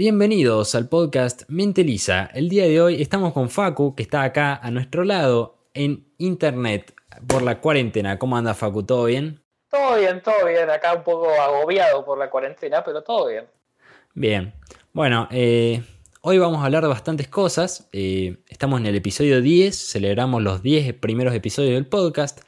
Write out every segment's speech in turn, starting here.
Bienvenidos al podcast Menteliza. El día de hoy estamos con Facu, que está acá a nuestro lado en internet por la cuarentena. ¿Cómo anda Facu? ¿Todo bien? Todo bien, todo bien. Acá un poco agobiado por la cuarentena, pero todo bien. Bien. Bueno, eh, hoy vamos a hablar de bastantes cosas. Eh, estamos en el episodio 10, celebramos los 10 primeros episodios del podcast.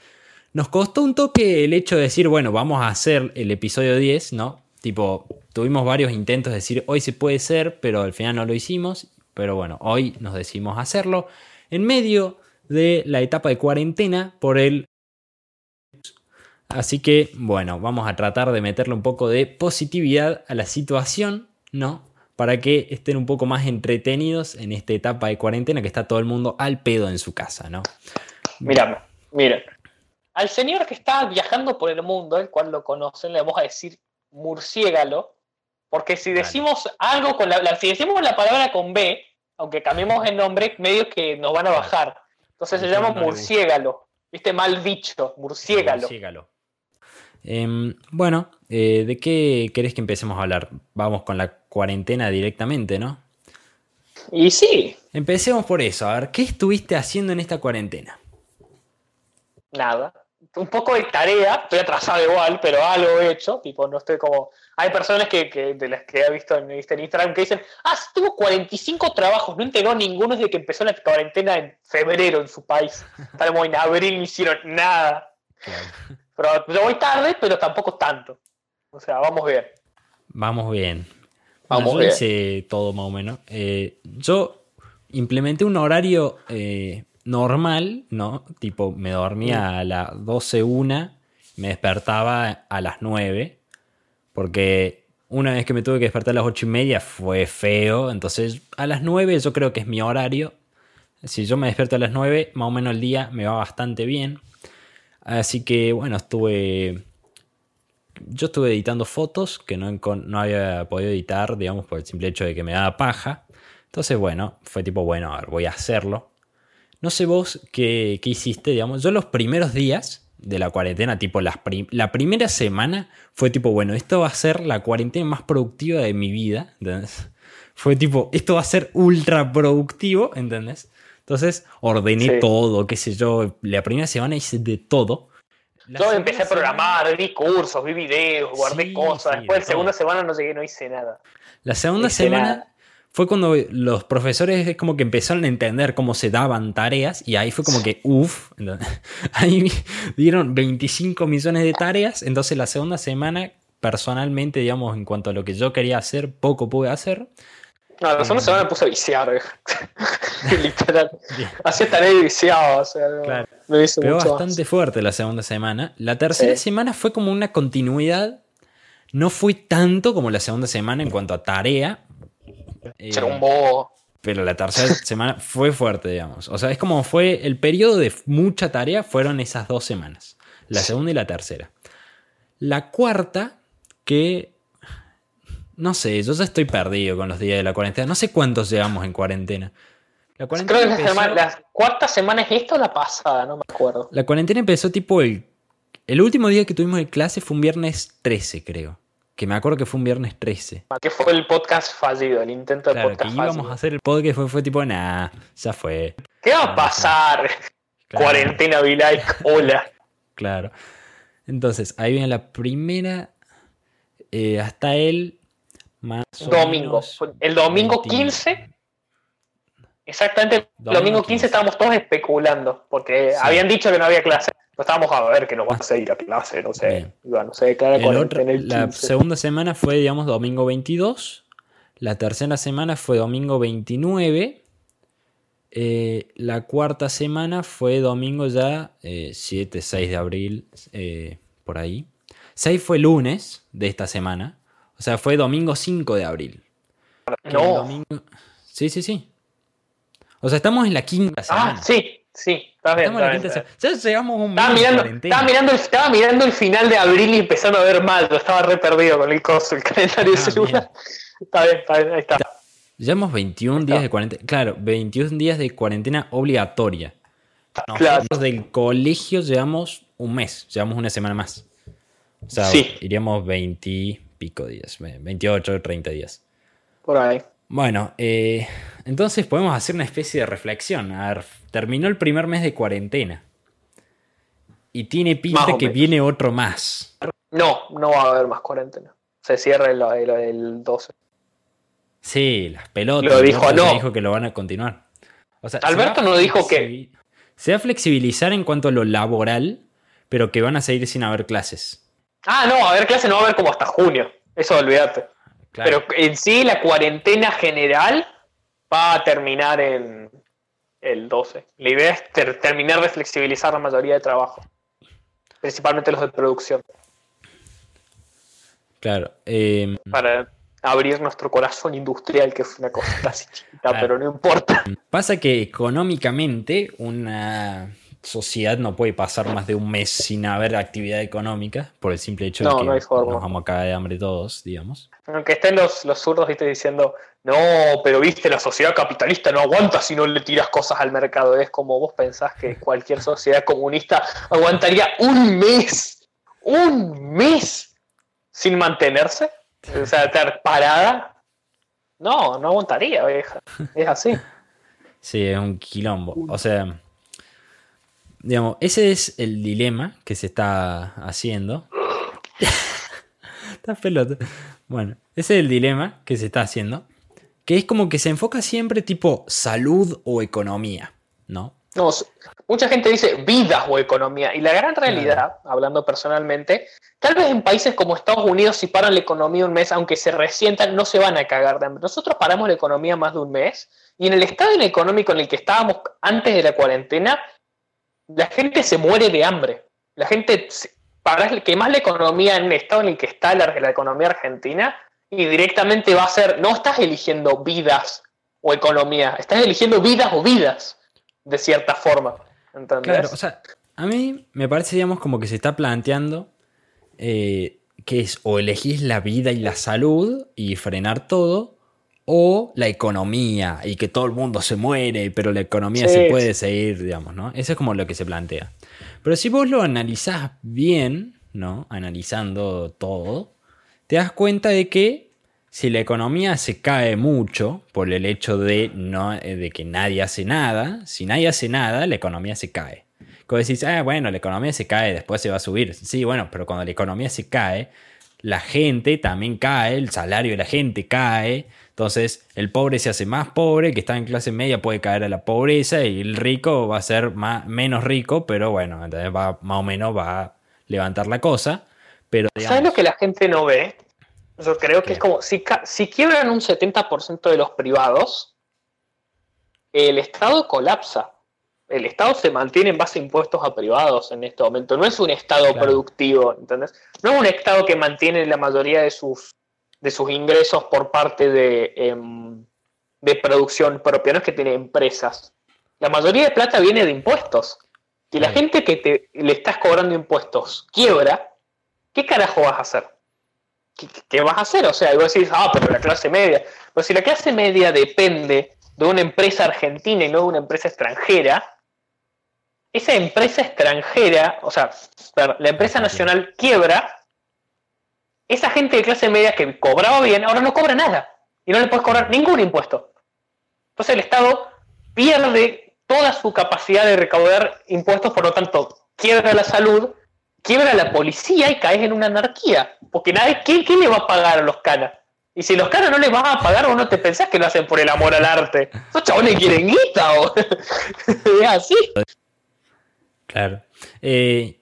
Nos costó un toque el hecho de decir, bueno, vamos a hacer el episodio 10, ¿no? Tipo, tuvimos varios intentos de decir, hoy se puede ser, pero al final no lo hicimos. Pero bueno, hoy nos decidimos hacerlo. En medio de la etapa de cuarentena por el... Así que, bueno, vamos a tratar de meterle un poco de positividad a la situación, ¿no? Para que estén un poco más entretenidos en esta etapa de cuarentena que está todo el mundo al pedo en su casa, ¿no? Mira, mira. Al señor que está viajando por el mundo, el cual lo conocen, le vamos a decir murciégalo, porque si decimos algo con la, si decimos la palabra con B, aunque cambiemos el nombre, medios que nos van a bajar. Entonces se llama murciégalo. ¿Viste? Mal bicho, murciégalo. Em, bueno, eh, ¿de qué querés que empecemos a hablar? Vamos con la cuarentena directamente, ¿no? Y sí. Empecemos por eso. A ver, ¿qué estuviste haciendo en esta cuarentena? Nada un poco de tarea, estoy atrasado igual, pero algo he hecho, tipo, no estoy como... Hay personas que, de las que he visto en, Instagram que dicen, ah, tengo 45 trabajos, no entregó ninguno desde que empezó la cuarentena en febrero en su país. Estamos en abril, no hicieron nada. Pero yo voy tarde, pero tampoco tanto. O sea, vamos bien. Vamos bien. Vamos yo hice todo más o menos. Eh, yo implementé un horario... Eh, normal, ¿no? Tipo, me dormía a las 12, una, me despertaba a las 9, porque una vez que me tuve que despertar a las 8 y media fue feo, entonces a las 9 yo creo que es mi horario. Si yo me despierto a las 9, más o menos el día me va bastante bien. Así que bueno, estuve... Yo estuve editando fotos que no, no había podido editar, digamos, por el simple hecho de que me daba paja. Entonces, bueno, fue tipo, bueno, a ver, voy a hacerlo. No sé vos qué, hiciste, digamos. Yo los primeros días de la cuarentena, tipo la primera semana, fue tipo, bueno, esto va a ser la cuarentena más productiva de mi vida, ¿entendés? Fue tipo, esto va a ser ultra productivo, ¿entendés? Entonces ordené todo, qué sé yo. La primera semana hice de todo. yo empecé a programar, vi cursos, vi videos, guardé cosas. Después de la segunda semana no llegué, no hice nada. La segunda semana fue cuando los profesores es como que empezaron a entender cómo se daban tareas y ahí fue como que, uff, ahí dieron 25 millones de tareas, entonces la segunda semana, personalmente, digamos, en cuanto a lo que yo quería hacer, poco pude hacer. No, la segunda semana me puse a viciar, literal. Hacía tareas viciadas, o sea, claro. me Pero bastante fuerte la segunda semana. La tercera semana fue como una continuidad. No fue tanto como la segunda semana en cuanto a tarea, eh, pero la tercera semana fue fuerte, digamos. O sea, es como fue el periodo de mucha tarea, fueron esas dos semanas. La segunda y la tercera. La cuarta, que... No sé, yo ya estoy perdido con los días de la cuarentena. No sé cuántos llevamos en cuarentena. La cuarentena Creo que la, cuarta semana es esta o la pasada, no me acuerdo. La cuarentena empezó tipo el... El último día que tuvimos de clase fue un viernes 13, creo que me acuerdo que fue un viernes 13. Que fue el podcast fallido, el intento de claro, podcast que íbamos a hacer el podcast fue, fue tipo, nah, ya fue. ¿Qué va a pasar? Cuarentena be like, hola. Claro. Entonces, ahí viene la primera. Eh, hasta el más domingo. el domingo 15. Exactamente, el domingo 15, estábamos todos especulando, porque habían dicho que no había clase. Estábamos a ver que nos va a ir a clase, no sé. no sé la segunda semana fue, digamos, domingo 22. La tercera semana fue domingo 29. Eh, la cuarta semana fue domingo ya 7, eh, 6 de abril, eh, por ahí. 6 fue lunes de esta semana. O sea, fue domingo 5 de abril. No. Sí, sí, sí. O sea, estamos en la quinta ah, semana. Ah, sí. Sí, está bien. Ya llegamos un estaba mirando, estaba mirando, el, estaba mirando el final de abril y empezando a ver mal. estaba re perdido con el coso, el calendario de ah, celular. Está bien, está bien, ahí está. Llevamos 21 días de cuarentena. Claro, 21 días de cuarentena obligatoria. Nosotros del colegio llevamos un mes, llevamos una semana más. O sea, iríamos 20 pico días, 28, 30 días. por ahí. Bueno, eh, entonces podemos hacer una especie de reflexión. A ver, terminó el primer mes de cuarentena. Y tiene pinta que viene otro más. No, no va a haber más cuarentena. Se cierra el, el, 12. Sí, las pelotas. Lo dijo, no. dijo que lo van a continuar. Alberto no dijo que. Se va a flexibilizar en cuanto a lo laboral, pero que van a seguir sin haber clases. Ah, no, a ver clases no va a haber como hasta junio. Eso olvídate. Pero en sí, la cuarentena general va a terminar en el 12. La idea es terminar de flexibilizar la mayoría de trabajo, principalmente los de producción. Claro. Em, Para abrir nuestro corazón industrial, que es una cosa casi chiquita, pero no importa. Pasa que económicamente una sociedad no puede pasar más de un mes sin haber actividad económica, por el simple hecho de que nos vamos a caer de hambre todos, digamos. Aunque estén los, los zurdos ¿viste? diciendo, no, pero viste, la sociedad capitalista no aguanta si no le tiras cosas al mercado. Es como vos pensás que cualquier sociedad comunista aguantaría un mes, un mes sin mantenerse, o sea, estar parada. No, no aguantaría, vieja. Es así. Sí, es un quilombo. O sea, Digamos, ese es el dilema que se está haciendo. está pelota. Bueno, ese es el dilema que se está haciendo. Que es como que se enfoca siempre tipo salud o economía, ¿no? No, mucha gente dice vida o economía. Y la gran realidad, hablando personalmente, tal vez en países como Estados Unidos, si paran la economía un mes, aunque se resientan, no se van a cagar de hambre. Nosotros paramos la economía más de un mes. Y en el estado económico en el que estábamos antes de la cuarentena, la gente se muere de hambre. La gente, para que más la economía en el estado en el que está la, economía argentina, y directamente va a ser, no estás eligiendo vidas o economía, estás eligiendo vidas o vidas, de cierta forma. Claro, o sea, a mí me parece, digamos, como que se está planteando eh, que es o elegís la vida y la salud y frenar todo, o la economía y que todo el mundo se muere, pero la economía se puede seguir, digamos, ¿no? Eso es como lo que se plantea. Pero si vos lo analizás bien, ¿no? Analizando todo, te das cuenta de que si la economía se cae mucho por el hecho de, no, eh, de que nadie hace nada, si nadie hace nada, la economía se cae. Como decís, ah, bueno, la economía se cae, después se va a subir. Sí, bueno, pero cuando la economía se cae, la gente también cae, el salario de la gente cae, entonces, el pobre se hace más pobre, que está en clase media puede caer a la pobreza y el rico va a ser más, menos rico, pero bueno, entonces va, más o menos va a levantar la cosa. Pero, ¿Sabes lo que la gente no ve? Yo creo que es como, si, si quiebran un 70% de los privados, el Estado colapsa. El Estado se mantiene en base a impuestos a privados en este momento. No es un Estado productivo, ¿entendés? No es un Estado que mantiene la mayoría de sus de sus ingresos por parte de, em, de producción propia, no es que tiene empresas. La mayoría de plata viene de impuestos. Si la gente que te, le estás cobrando impuestos quiebra, ¿qué carajo vas a hacer? ¿Qué, vas a hacer? O sea, vos decís, ah, pero la clase media. Pero si la clase media depende de una empresa argentina y no de una empresa extranjera, esa empresa extranjera, o sea, la empresa nacional quiebra esa gente de clase media que cobraba bien, ahora no cobra nada. Y no le puedes cobrar ningún impuesto. Entonces el Estado pierde toda su capacidad de recaudar impuestos, por lo tanto, quiebra la salud, quiebra la policía y caes en una anarquía. Porque nadie, ¿quién, le va a pagar a los canas? Y si los canas no les vas a pagar, vos no te pensás que lo hacen por el amor al arte. Esos chabones quieren guita, o es así. Claro. Eh,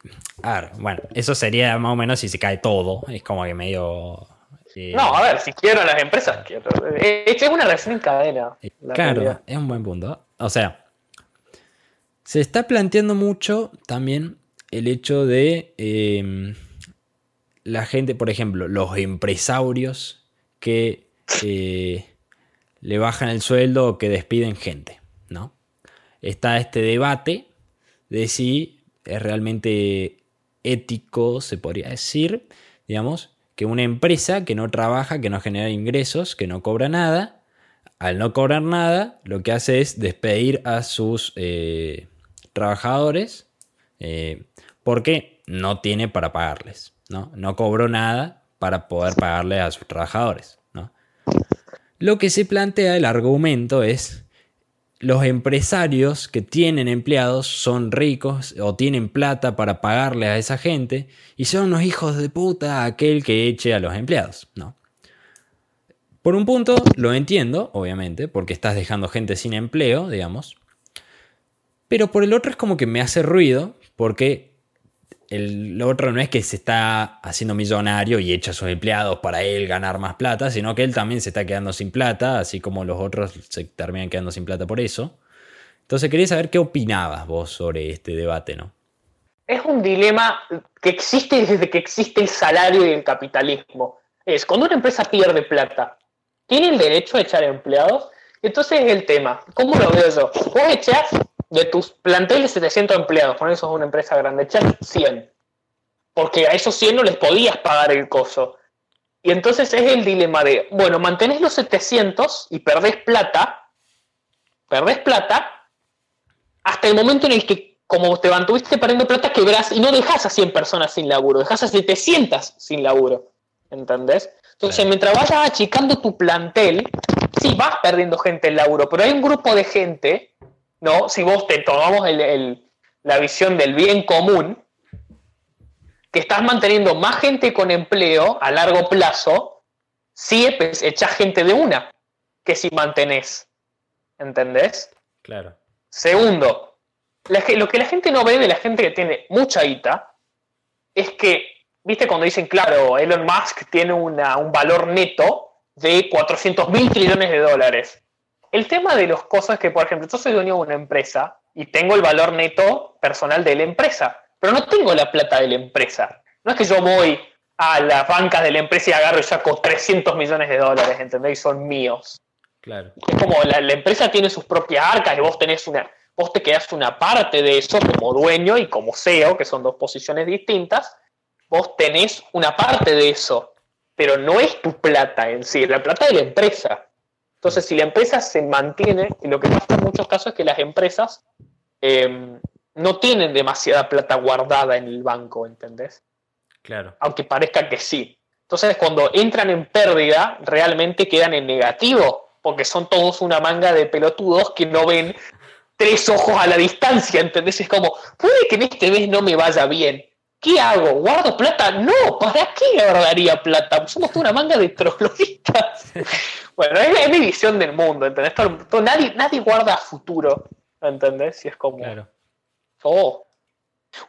bueno, eso sería más o menos si se cae todo. Es como que medio. Eh, no, a ver, si quiero las empresas, quiero. Eh, es una reacción en cadena. Claro, es un buen punto. O sea, se está planteando mucho también el hecho de em, la gente, por ejemplo, los empresarios que le bajan el sueldo o que despiden gente, ¿no? Está este debate de si es realmente ético, se podría decir, digamos, que una empresa que no trabaja, que no genera ingresos, que no cobra nada, al no cobrar nada, lo que hace es despedir a sus eh, trabajadores eh, porque no tiene para pagarles, ¿no? No cobró nada para poder pagarle a sus trabajadores, ¿no? Lo que se plantea, el argumento es, los empresarios que tienen empleados son ricos o tienen plata para pagarle a esa gente y son unos hijos de puta aquel que eche a los empleados, ¿no? Por un punto lo entiendo, obviamente, porque estás dejando gente sin empleo, digamos. Pero por el otro es como que me hace ruido, porque el otro no es que se está haciendo millonario y echa a sus empleados para él ganar más plata, sino que él también se está quedando sin plata, así como los otros se terminan quedando sin plata por eso. Entonces quería saber qué opinabas vos sobre este debate, ¿no? Es un dilema que existe desde que existe el salario y el capitalismo. Es cuando una empresa pierde plata, tiene el derecho a echar empleados. Entonces es el tema. ¿Cómo lo veo yo? Vos echás de tus planteles 700 empleados, por eso es una empresa grande, echás 100. Porque a esos 100 no les podías pagar el coso. Y entonces es el dilema de, bueno, mantenés los 700 y perdés plata, perdés plata, hasta el momento en el que, como te mantuviste perdiendo plata, quebrás y no dejas a 100 personas sin laburo, dejas a 700 sin laburo. ¿Entendés? Entonces, mientras vayas achicando tu plantel, sí vas perdiendo gente en laburo, pero hay un grupo de gente, ¿no? Si vos te tomamos la visión del bien común, que estás manteniendo más gente con empleo a largo plazo, si echas gente de una, que si mantenés. ¿Entendés? Claro. Segundo, lo que la gente no ve de la gente que tiene mucha guita es que viste cuando dicen, claro, Elon Musk tiene un valor neto de 400 mil trillones de dólares. El tema de las cosas que, por ejemplo, yo soy dueño de una empresa y tengo el valor neto personal de la empresa, pero no tengo la plata de la empresa. No es que yo voy a las bancas de la empresa y agarro y saco 300 millones de dólares, ¿entendéis? Son míos. Claro. Es como la, la, empresa tiene sus propias arcas y vos tenés una, vos te quedás una parte de eso como dueño y como CEO, que son dos posiciones distintas, vos tenés una parte de eso, pero no es tu plata en sí, es la plata de la empresa. Entonces, si la empresa se mantiene, y lo que pasa en muchos casos es que las empresas em, no tienen demasiada plata guardada en el banco, ¿entendés? Claro. Aunque parezca que sí. Entonces, cuando entran en pérdida, realmente quedan en negativo, porque son todos una manga de pelotudos que no ven tres ojos a la distancia, ¿entendés? Es como, puede que en este mes no me vaya bien, ¿Qué hago? ¿Guardo plata? No, ¿para qué guardaría plata? Somos toda una manga de trogloditas. bueno, es, mi visión del mundo, ¿entendés? nadie, nadie guarda futuro, ¿entendés? Y es como... Claro. Oh.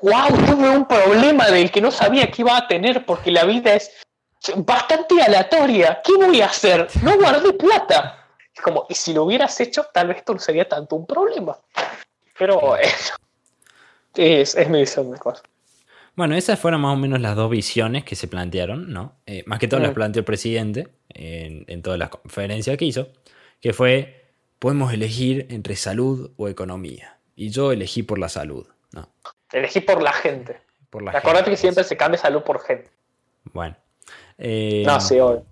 ¡Wow! Tuve un problema del que no sabía que iba a tener porque la vida es bastante aleatoria. ¿Qué voy a hacer? No guardé plata. Es como, y si lo hubieras hecho, tal vez esto no sería tanto un problema. Pero eso. Es, es mi visión de cosas. Bueno, esas fueron más o menos las dos visiones que se plantearon, ¿no? Eh, más que todo las mm. planteó el presidente en, todas las conferencias que hizo, que fue, podemos elegir entre salud o economía. Y yo elegí por la salud, ¿no? Elegí por la gente. Por la Acordate que siempre se cambia salud por gente. Bueno. Eh, no, sí, obvio.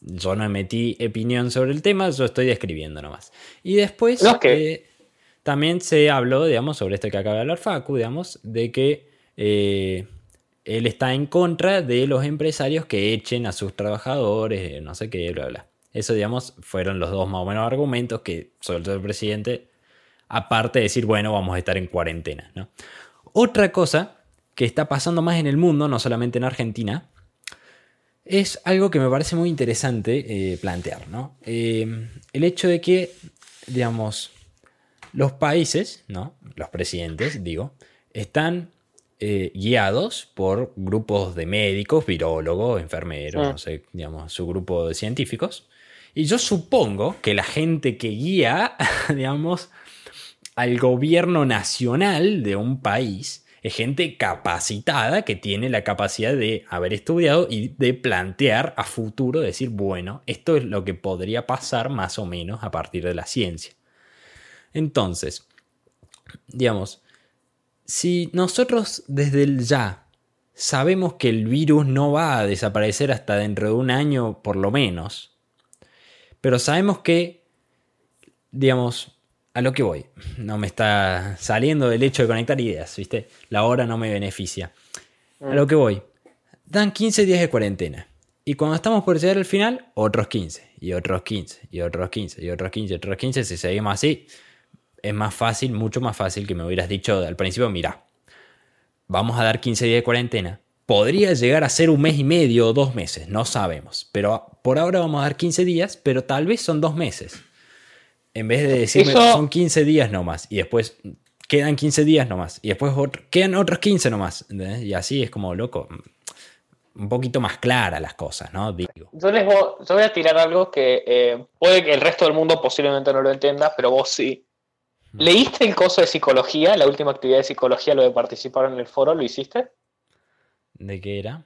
Yo no emití opinión sobre el tema, yo estoy describiendo nomás. Y después eh, también se habló, digamos, sobre esto que acaba de hablar Facu, digamos, de que eh, él está en contra de los empresarios que echen a sus trabajadores, eh, no sé qué, bla, bla. Eso, digamos, fueron los dos más o menos argumentos que soltó el presidente, aparte de decir, bueno, vamos a estar en cuarentena. Otra cosa que está pasando más en el mundo, no solamente en Argentina, es algo que me parece muy interesante eh, plantear. ¿no? el hecho de que, digamos, los países, ¿no? los presidentes, digo, están eh, guiados por grupos de médicos, virólogos, enfermeros, no sé, digamos, su grupo de científicos. Y yo supongo que la gente que guía, digamos, al gobierno nacional de un país es gente capacitada que tiene la capacidad de haber estudiado y de plantear a futuro, decir, bueno, esto es lo que podría pasar más o menos a partir de la ciencia. Entonces, digamos, si nosotros desde el ya sabemos que el virus no va a desaparecer hasta dentro de un año por lo menos, pero sabemos que, digamos, a lo que voy, no me está saliendo del hecho de conectar ideas, ¿viste? La hora no me beneficia. A lo que voy, dan 15 días de cuarentena. Y cuando estamos por llegar al final, otros 15, y otros 15, y otros 15, y otros 15, y otros 15. Si seguimos así, es más fácil, mucho más fácil que me hubieras dicho al principio, mira, vamos a dar 15 días de cuarentena. Podría llegar a ser un mes y medio o dos meses, no sabemos. Pero por ahora vamos a dar 15 días, pero tal vez son dos meses. En vez de decirme son 15 días nomás y después quedan 15 días nomás y después quedan otros 15 nomás. Y así es como loco. Un poquito más clara las cosas, ¿no? Digo. Yo les voy, a tirar algo que eh, puede que el resto del mundo posiblemente no lo entienda, pero vos sí. ¿Leíste el coso de psicología, la última actividad de psicología, lo de participar en el foro? ¿Lo hiciste? ¿De qué era?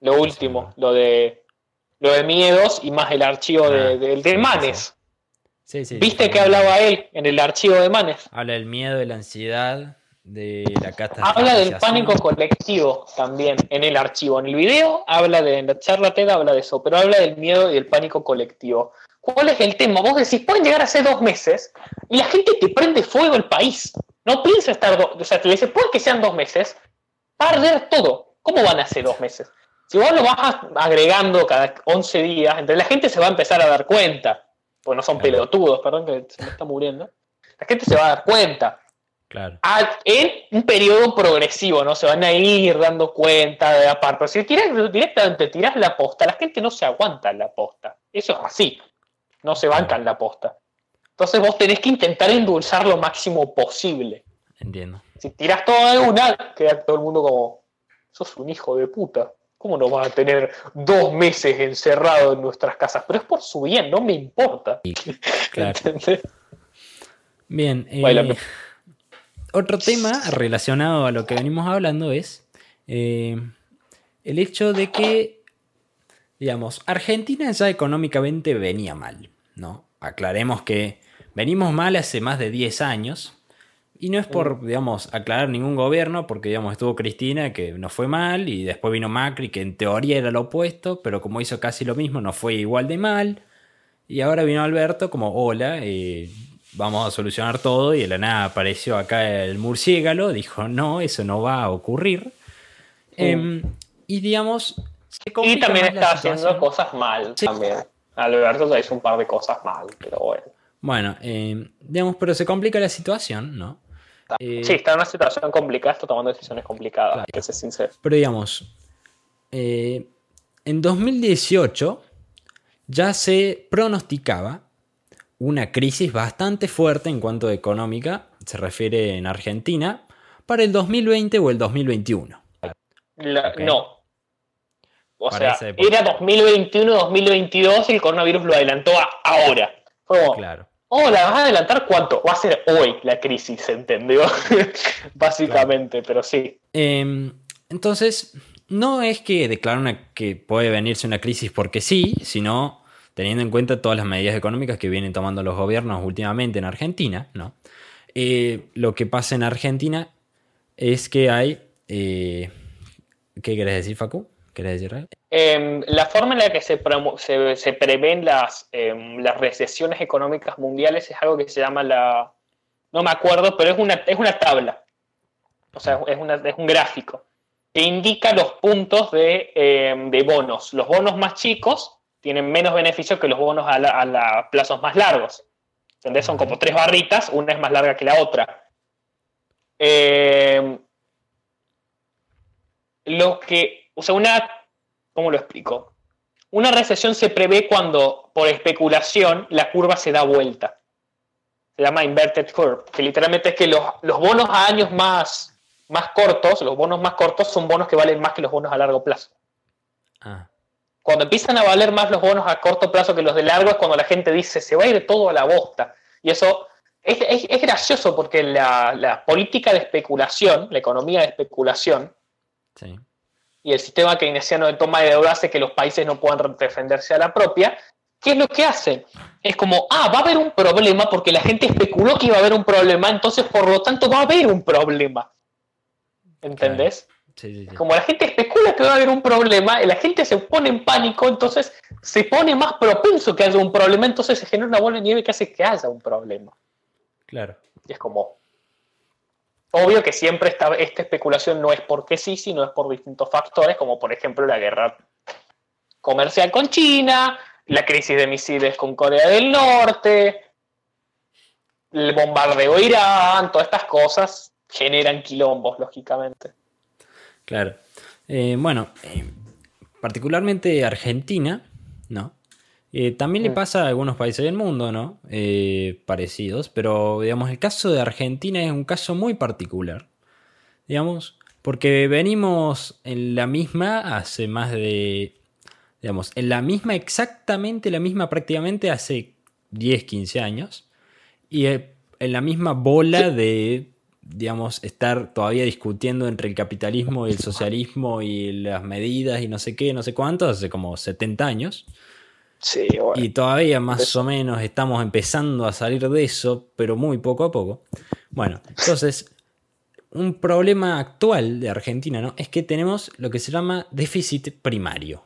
Lo último, lo de lo de miedos y más el archivo de, ah, Manes. ¿Viste que hablaba él en el archivo de Manes? Habla del miedo, de la ansiedad, de la Habla del pánico colectivo también en el archivo. En el video habla de, en la charla TED habla de eso, pero habla del miedo y del pánico colectivo. ¿Cuál es el tema? Vos decís, pueden llegar a ser dos meses y la gente te prende fuego el país. No piensa estar, o sea, te dice, puede que sean dos meses, va a arder todo. ¿Cómo van a ser dos meses? Si vos lo vas agregando cada 11 días, entre la gente se va a empezar a dar cuenta. Porque no son pelotudos, perdón que se me está muriendo. La gente se va a dar cuenta. Claro. en un periodo progresivo, ¿no? Se van a ir dando cuenta de la parte. Si tiras, directamente tiras la posta, la gente no se aguanta la posta. Eso es así. No se banca en la posta. Entonces vos tenés que intentar endulzar lo máximo posible. Entiendo. Si tiras todo de una, queda todo el mundo como, sos un hijo de puta. ¿Cómo no va a tener dos meses encerrado en nuestras casas? Pero es por su bien, no me importa. Claro. Bien. Eh, otro tema relacionado a lo que venimos hablando es eh, el hecho de que, digamos, Argentina ya económicamente venía mal, ¿no? Aclaremos que venimos mal hace más de 10 años y no es por, digamos, aclarar ningún gobierno, porque, digamos, estuvo Cristina, que no fue mal, y después vino Macri, que en teoría era lo opuesto, pero como hizo casi lo mismo, no fue igual de mal. Y ahora vino Alberto como, hola, eh, vamos a solucionar todo, y de la nada apareció acá el murciélago, dijo, no, eso no va a ocurrir. Em, y, digamos, Y también está haciendo cosas mal, también. Alberto hizo un par de cosas mal, pero bueno. Bueno, em, digamos, pero se complica la situación, ¿no? Eh, sí, está en una situación complicada, está tomando decisiones complicadas, que ser sincero. Pero digamos, eh, en 2018 ya se pronosticaba una crisis bastante fuerte en cuanto a económica, se refiere en Argentina, para el 2020 o el 2021. No. O sea, era 2021-2022 y el coronavirus lo adelantó a ahora. claro. Oh, ¿la vas a adelantar cuánto? Va a ser hoy la crisis, ¿se ¿entendió? Básicamente, pero sí. Em, entonces, no es que declaran que puede venirse una crisis porque sí, sino teniendo en cuenta todas las medidas económicas que vienen tomando los gobiernos últimamente en Argentina, ¿no? Eh, lo que pasa en Argentina es que hay... Eh, ¿Qué querés decir, Facu? ¿Querés decir Em, la forma en la que se, se, prevén las, em, las, recesiones económicas mundiales es algo que se llama la... No me acuerdo, pero es una, es una tabla. O sea, es, es un gráfico que indica los puntos de, em, de, bonos. Los bonos más chicos tienen menos beneficio que los bonos a, a plazos más largos. ¿Entendés? Son como tres barritas, una es más larga que la otra. lo que, o sea, una ¿Cómo lo explico? Una recesión se prevé cuando, por especulación, la curva se da vuelta. Se llama inverted curve, que literalmente es que los, bonos a años más, más cortos, los bonos más cortos son bonos que valen más que los bonos a largo plazo. Ah. Cuando empiezan a valer más los bonos a corto plazo que los de largo es cuando la gente dice se va a ir todo a la bosta. Y eso es, es gracioso porque la, la, política de especulación, la economía de especulación, sí y el sistema keynesiano de toma de deuda hace que los países no puedan defenderse a la propia, ¿qué es lo que hacen? Es como, ah, va a haber un problema porque la gente especuló que iba a haber un problema, entonces por lo tanto va a haber un problema. ¿Entendés? Como la gente especula que va a haber un problema, la gente se pone en pánico, entonces se pone más propenso que haya un problema, entonces se genera una bola de nieve que hace que haya un problema. Claro. Y es como, Obvio que siempre esta, esta especulación no es porque sí, sino es por distintos factores, como por ejemplo la guerra comercial con China, la crisis de misiles con Corea del Norte, el bombardeo Irán, todas estas cosas generan quilombos, lógicamente. Claro. Eh, bueno, eh, particularmente Argentina, ¿no? Eh, también le mm. pasa a algunos países del mundo, ¿no? parecidos, pero digamos, el caso de Argentina es un caso muy particular, digamos, porque venimos en la misma hace más de, digamos, en la misma, exactamente la misma prácticamente hace 10, 15 años, y en la misma bola de digamos, estar todavía discutiendo entre el capitalismo y el socialismo y las medidas y no sé qué, no sé cuánto, hace como 70 años. Sí, Y todavía más o menos estamos empezando a salir de eso, pero muy poco a poco. Bueno, entonces, un problema actual de Argentina, ¿no? Es que tenemos lo que se llama déficit primario,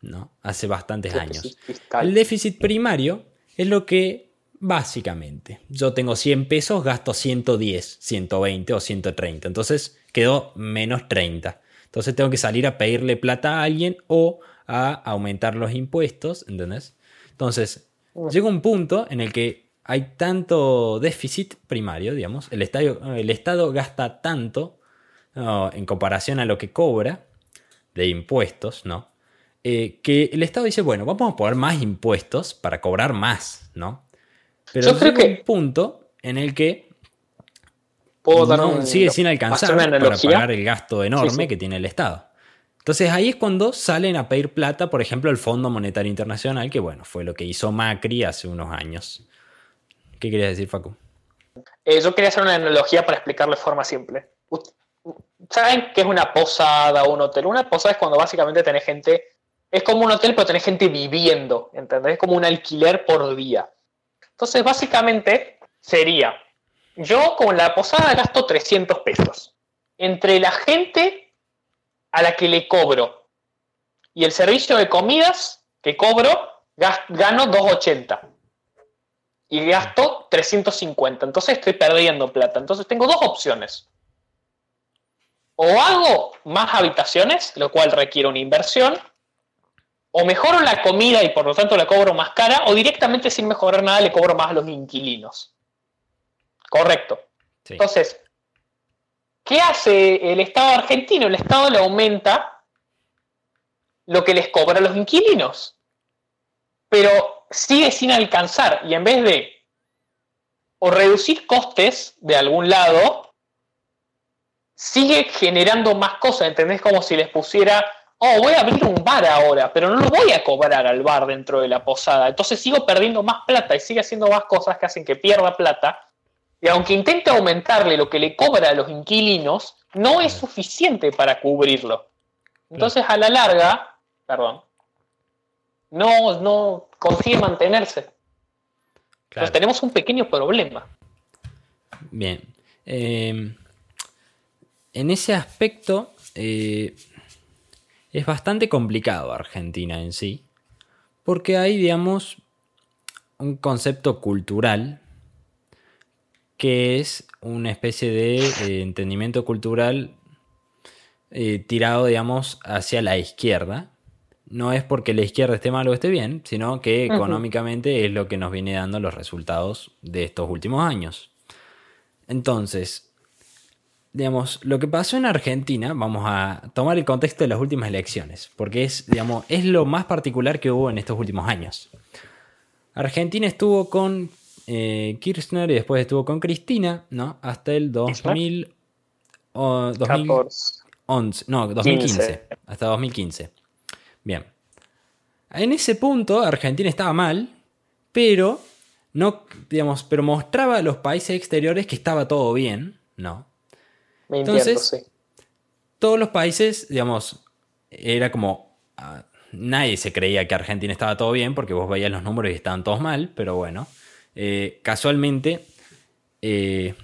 ¿no? Hace bastantes años. El déficit primario es lo que Básicamente, yo tengo 100 pesos, gasto 110, 120 o 130. Entonces quedó menos 30. Entonces tengo que salir a pedirle plata a alguien o a aumentar los impuestos, ¿entendés? Entonces, llega un punto en el que hay tanto déficit primario, digamos, el, el Estado gasta tanto en comparación a lo que cobra de impuestos, ¿no? Eh, que el Estado dice, bueno, vamos a poner más impuestos para cobrar más, ¿no? Pero Yo creo que un punto en el que ¿Puedo sigue sin alcanzar para pagar el gasto enorme que tiene el Estado. Entonces ahí es cuando salen a pedir plata, por ejemplo, el Fondo Monetario Internacional, que bueno, fue lo que hizo Macri hace unos años. ¿Qué querías decir, Facu? Eh, yo quería hacer una analogía para explicarlo de forma simple. ¿Saben qué es una posada o un hotel? Una posada es cuando básicamente tenés gente, es como un hotel, pero tenés gente viviendo, ¿entendés? Es como un alquiler por día. Entonces, básicamente sería, yo con la posada gasto 300 pesos. Entre la gente a la que le cobro y el servicio de comidas que cobro, gano 280. Y gasto 350. Entonces estoy perdiendo plata. Entonces tengo dos opciones. O hago más habitaciones, lo cual requiere una inversión, o mejoro la comida y por lo tanto la cobro más cara, o directamente sin mejorar nada le cobro más a los inquilinos. Correcto. Entonces, ¿qué hace el Estado argentino? El Estado le aumenta lo que les cobra a los inquilinos, pero sigue sin alcanzar y en vez de o reducir costes de algún lado, sigue generando más cosas, ¿entendés? Como si les pusiera oh, voy a abrir un bar ahora, pero no lo voy a cobrar al bar dentro de la posada. Entonces sigo perdiendo más plata y sigue haciendo más cosas que hacen que pierda plata. Y aunque intente aumentarle lo que le cobra a los inquilinos, no es suficiente para cubrirlo. Entonces a la larga, perdón, no, no consigue mantenerse. Entonces tenemos un pequeño problema. Bien. Eh, en ese aspecto, eh, es bastante complicado Argentina en sí, porque hay, digamos, un concepto cultural que es una especie de eh, entendimiento cultural eh, tirado, digamos, hacia la izquierda. No es porque la izquierda esté mal o esté bien, sino que económicamente es lo que nos viene dando los resultados de estos últimos años. Entonces, digamos, lo que pasó en Argentina, vamos a tomar el contexto de las últimas elecciones, porque es, digamos, es lo más particular que hubo en estos últimos años. Argentina estuvo con eh, Kirchner y después estuvo con Cristina, ¿no? Hasta el 2000, 2011, no, 2015, hasta 2015. Bien. En ese punto Argentina estaba mal, pero no, digamos, pero mostraba a los países exteriores que estaba todo bien, ¿no? Entonces, todos los países, digamos, era como... Ah, nadie se creía que Argentina estaba todo bien porque vos veías los números y estaban todos mal, pero bueno. Eh, casualmente, eh,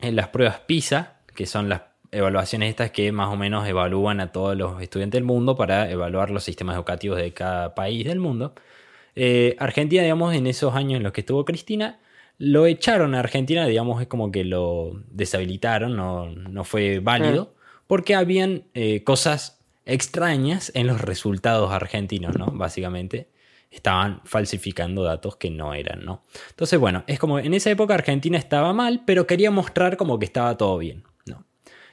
en las pruebas PISA, que son las evaluaciones estas que más o menos evalúan a todos los estudiantes del mundo para evaluar los sistemas educativos de cada país del mundo. Eh, Argentina, digamos, en esos años en los que estuvo Cristina, lo echaron a Argentina, digamos, es como que lo deshabilitaron, no, fue válido, porque habían cosas extrañas en los resultados argentinos, ¿no? Básicamente estaban falsificando datos que no eran, ¿no? Entonces, bueno, es como en esa época Argentina estaba mal, pero quería mostrar como que estaba todo bien, ¿no?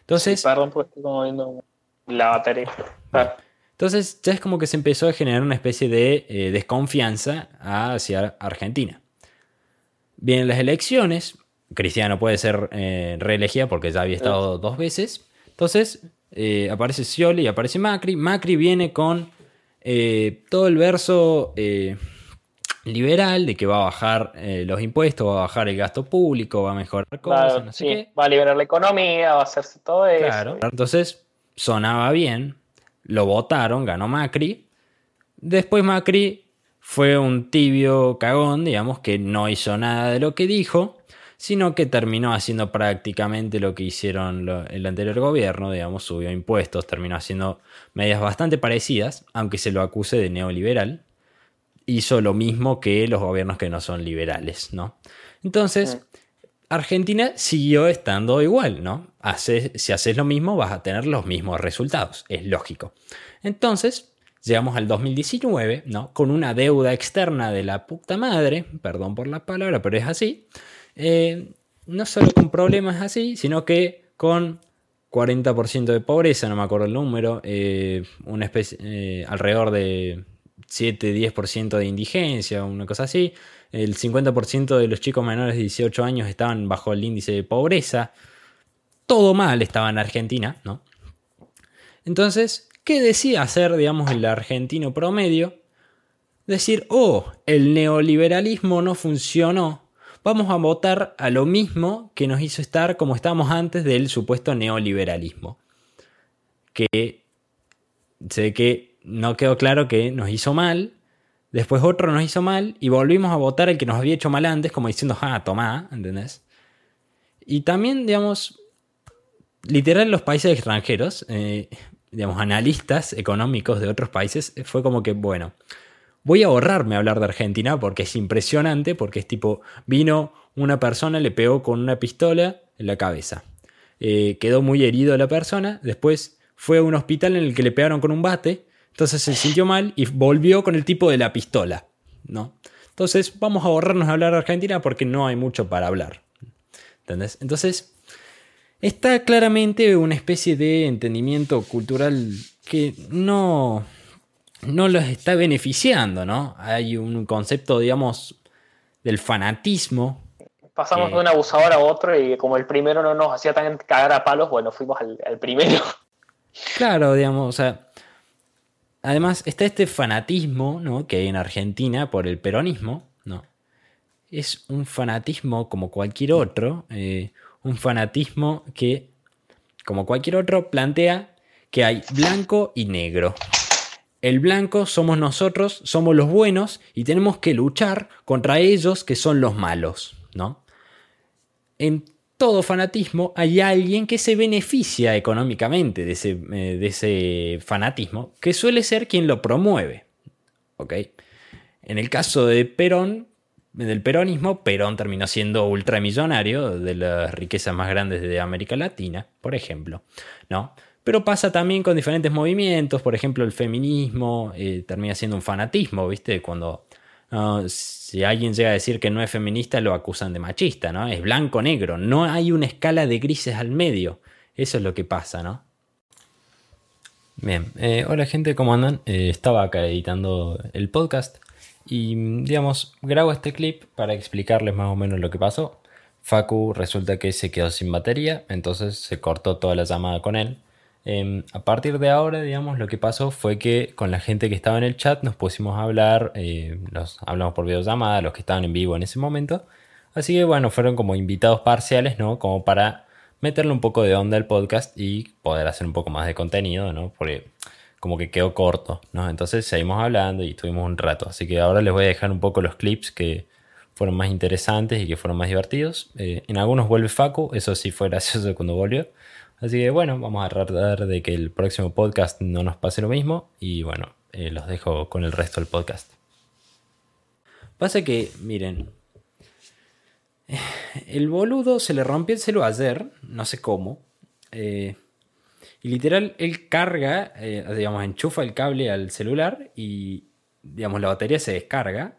Entonces... perdón, pues estoy como viendo la batería. Ah. Entonces ya es como que se empezó a generar una especie de eh, desconfianza hacia Argentina. Vienen las elecciones, Cristiano puede ser eh, reelegida porque ya había estado dos veces. Entonces eh, aparece Scioli y aparece Macri. Macri viene con eh, todo el verso liberal de que va a bajar los impuestos, va a bajar el gasto público, va a mejorar cosas, no sé qué. Va a liberar la economía, va a hacerse todo eso. Entonces sonaba bien, lo votaron, ganó Macri. Después Macri fue un tibio cagón, digamos, que no hizo nada de lo que dijo sino que terminó haciendo prácticamente lo que hicieron el anterior gobierno, digamos, subió impuestos, terminó haciendo medidas bastante parecidas, aunque se lo acuse de neoliberal, hizo lo mismo que los gobiernos que no son liberales, ¿no? Entonces, Argentina siguió estando igual, ¿no? si haces lo mismo vas a tener los mismos resultados, es lógico. Entonces, llegamos al 2019, ¿no? Con una deuda externa de la puta madre, perdón por la palabra, pero es así, eh, no solo con problemas así, sino que con 40% de pobreza, no me acuerdo el número, eh, una especie, eh, alrededor de 7-10% de indigencia, una cosa así. El 50% de los chicos menores de 18 años estaban bajo el índice de pobreza. Todo mal estaba en Argentina, ¿no? Entonces, ¿qué decía hacer, digamos, el argentino promedio? Decir, oh, el neoliberalismo no funcionó, vamos a votar a lo mismo que nos hizo estar como estábamos antes del supuesto neoliberalismo. Que sé que no quedó claro que nos hizo mal, después otro nos hizo mal y volvimos a votar el que nos había hecho mal antes, como diciendo, ah, tomá, ¿entendés? Y también, digamos, literal los países extranjeros, eh, digamos, analistas económicos de otros países, fue como que, bueno, Voy a ahorrarme hablar de Argentina porque es impresionante, porque es tipo, vino una persona, le pegó con una pistola en la cabeza. Eh, quedó muy herido la persona, después fue a un hospital en el que le pegaron con un bate, entonces se sintió mal y volvió con el tipo de la pistola, ¿no? Entonces vamos a ahorrarnos hablar de Argentina porque no hay mucho para hablar. ¿Entendés? Entonces, está claramente una especie de entendimiento cultural que no, no los está beneficiando, ¿no? Hay un concepto, digamos, del fanatismo. Pasamos de un abusador a otro y como el primero no nos hacía tan cagar a palos, bueno, fuimos al, primero. Claro, digamos, o sea, además está este fanatismo, ¿no? Que hay en Argentina por el peronismo, ¿no? Es un fanatismo como cualquier otro, eh, un fanatismo que, como cualquier otro, plantea que hay blanco y negro. El blanco somos nosotros, somos los buenos y tenemos que luchar contra ellos que son los malos, ¿no? En todo fanatismo hay alguien que se beneficia económicamente de ese, eh, de ese fanatismo, que suele ser quien lo promueve, ¿ok? En el caso de Perón, del peronismo, Perón terminó siendo ultramillonario, de las riquezas más grandes de América Latina, por ejemplo, ¿no? Pero pasa también con diferentes movimientos, por ejemplo, el feminismo eh, termina siendo un fanatismo, ¿viste? Cuando ah, si alguien llega a decir que no es feminista, lo acusan de machista, ¿no? Es blanco-negro, no hay una escala de grises al medio. Eso es lo que pasa, ¿no? Bien, eh, hola gente, ¿cómo andan? Eh, estaba acá editando el podcast y, digamos, grabo este clip para explicarles más o menos lo que pasó. Facu resulta que se quedó sin batería, entonces se cortó toda la llamada con él. Em, a partir de ahora, digamos, lo que pasó fue que con la gente que estaba en el chat nos pusimos a hablar, eh, hablamos por videollamada, los que estaban en vivo en ese momento. Así que bueno, fueron como invitados parciales, ¿no? Como para meterle un poco de onda al podcast y poder hacer un poco más de contenido, ¿no? Porque como que quedó corto, ¿no? Entonces seguimos hablando y estuvimos un rato. Así que ahora les voy a dejar un poco los clips que fueron más interesantes y que fueron más divertidos. Eh, en algunos vuelve Facu, eso sí fue gracioso cuando volvió. Así que bueno, vamos a tratar de que el próximo podcast no nos pase lo mismo y bueno, eh, los dejo con el resto del podcast. Pasa que, miren, el boludo se le rompió el celu ayer, no sé cómo, eh, Y literal, él carga, eh, digamos, enchufa el cable al celular y, digamos, la batería se descarga.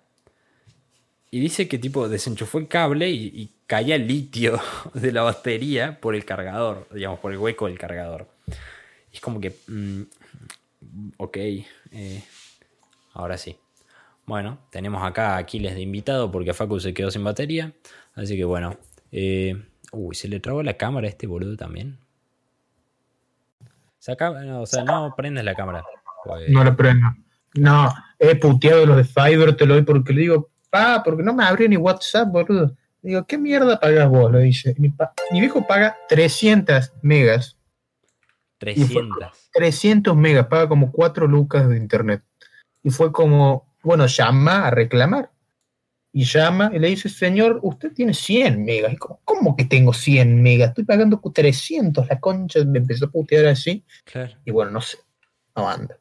Y dice que tipo desenchufó el cable y, caía el litio de la batería por el cargador, digamos, por el hueco del cargador. Es como que, mm, ok, eh, ahora sí. Bueno, tenemos acá a Aquiles de invitado porque Facu se quedó sin batería. Así que bueno. Eh, uy, se le trabó la cámara a este boludo también. o sea, no prendes la cámara. Pues. No la prendo. No, he puteado los de Fiverr, te lo doy porque le digo, pa, porque no me abrió ni WhatsApp, boludo. Digo, ¿qué mierda pagas vos? Lo dice. Mi, viejo paga 300 megas. 300. 300 megas, paga como 4 lucas de internet. Y fue como, bueno, llama a reclamar. Y llama y le dice, señor, usted tiene 100 megas. Y como, ¿cómo que tengo 100 megas? Estoy pagando 300. La concha me empezó a putear así. Y bueno, no sé. No anda.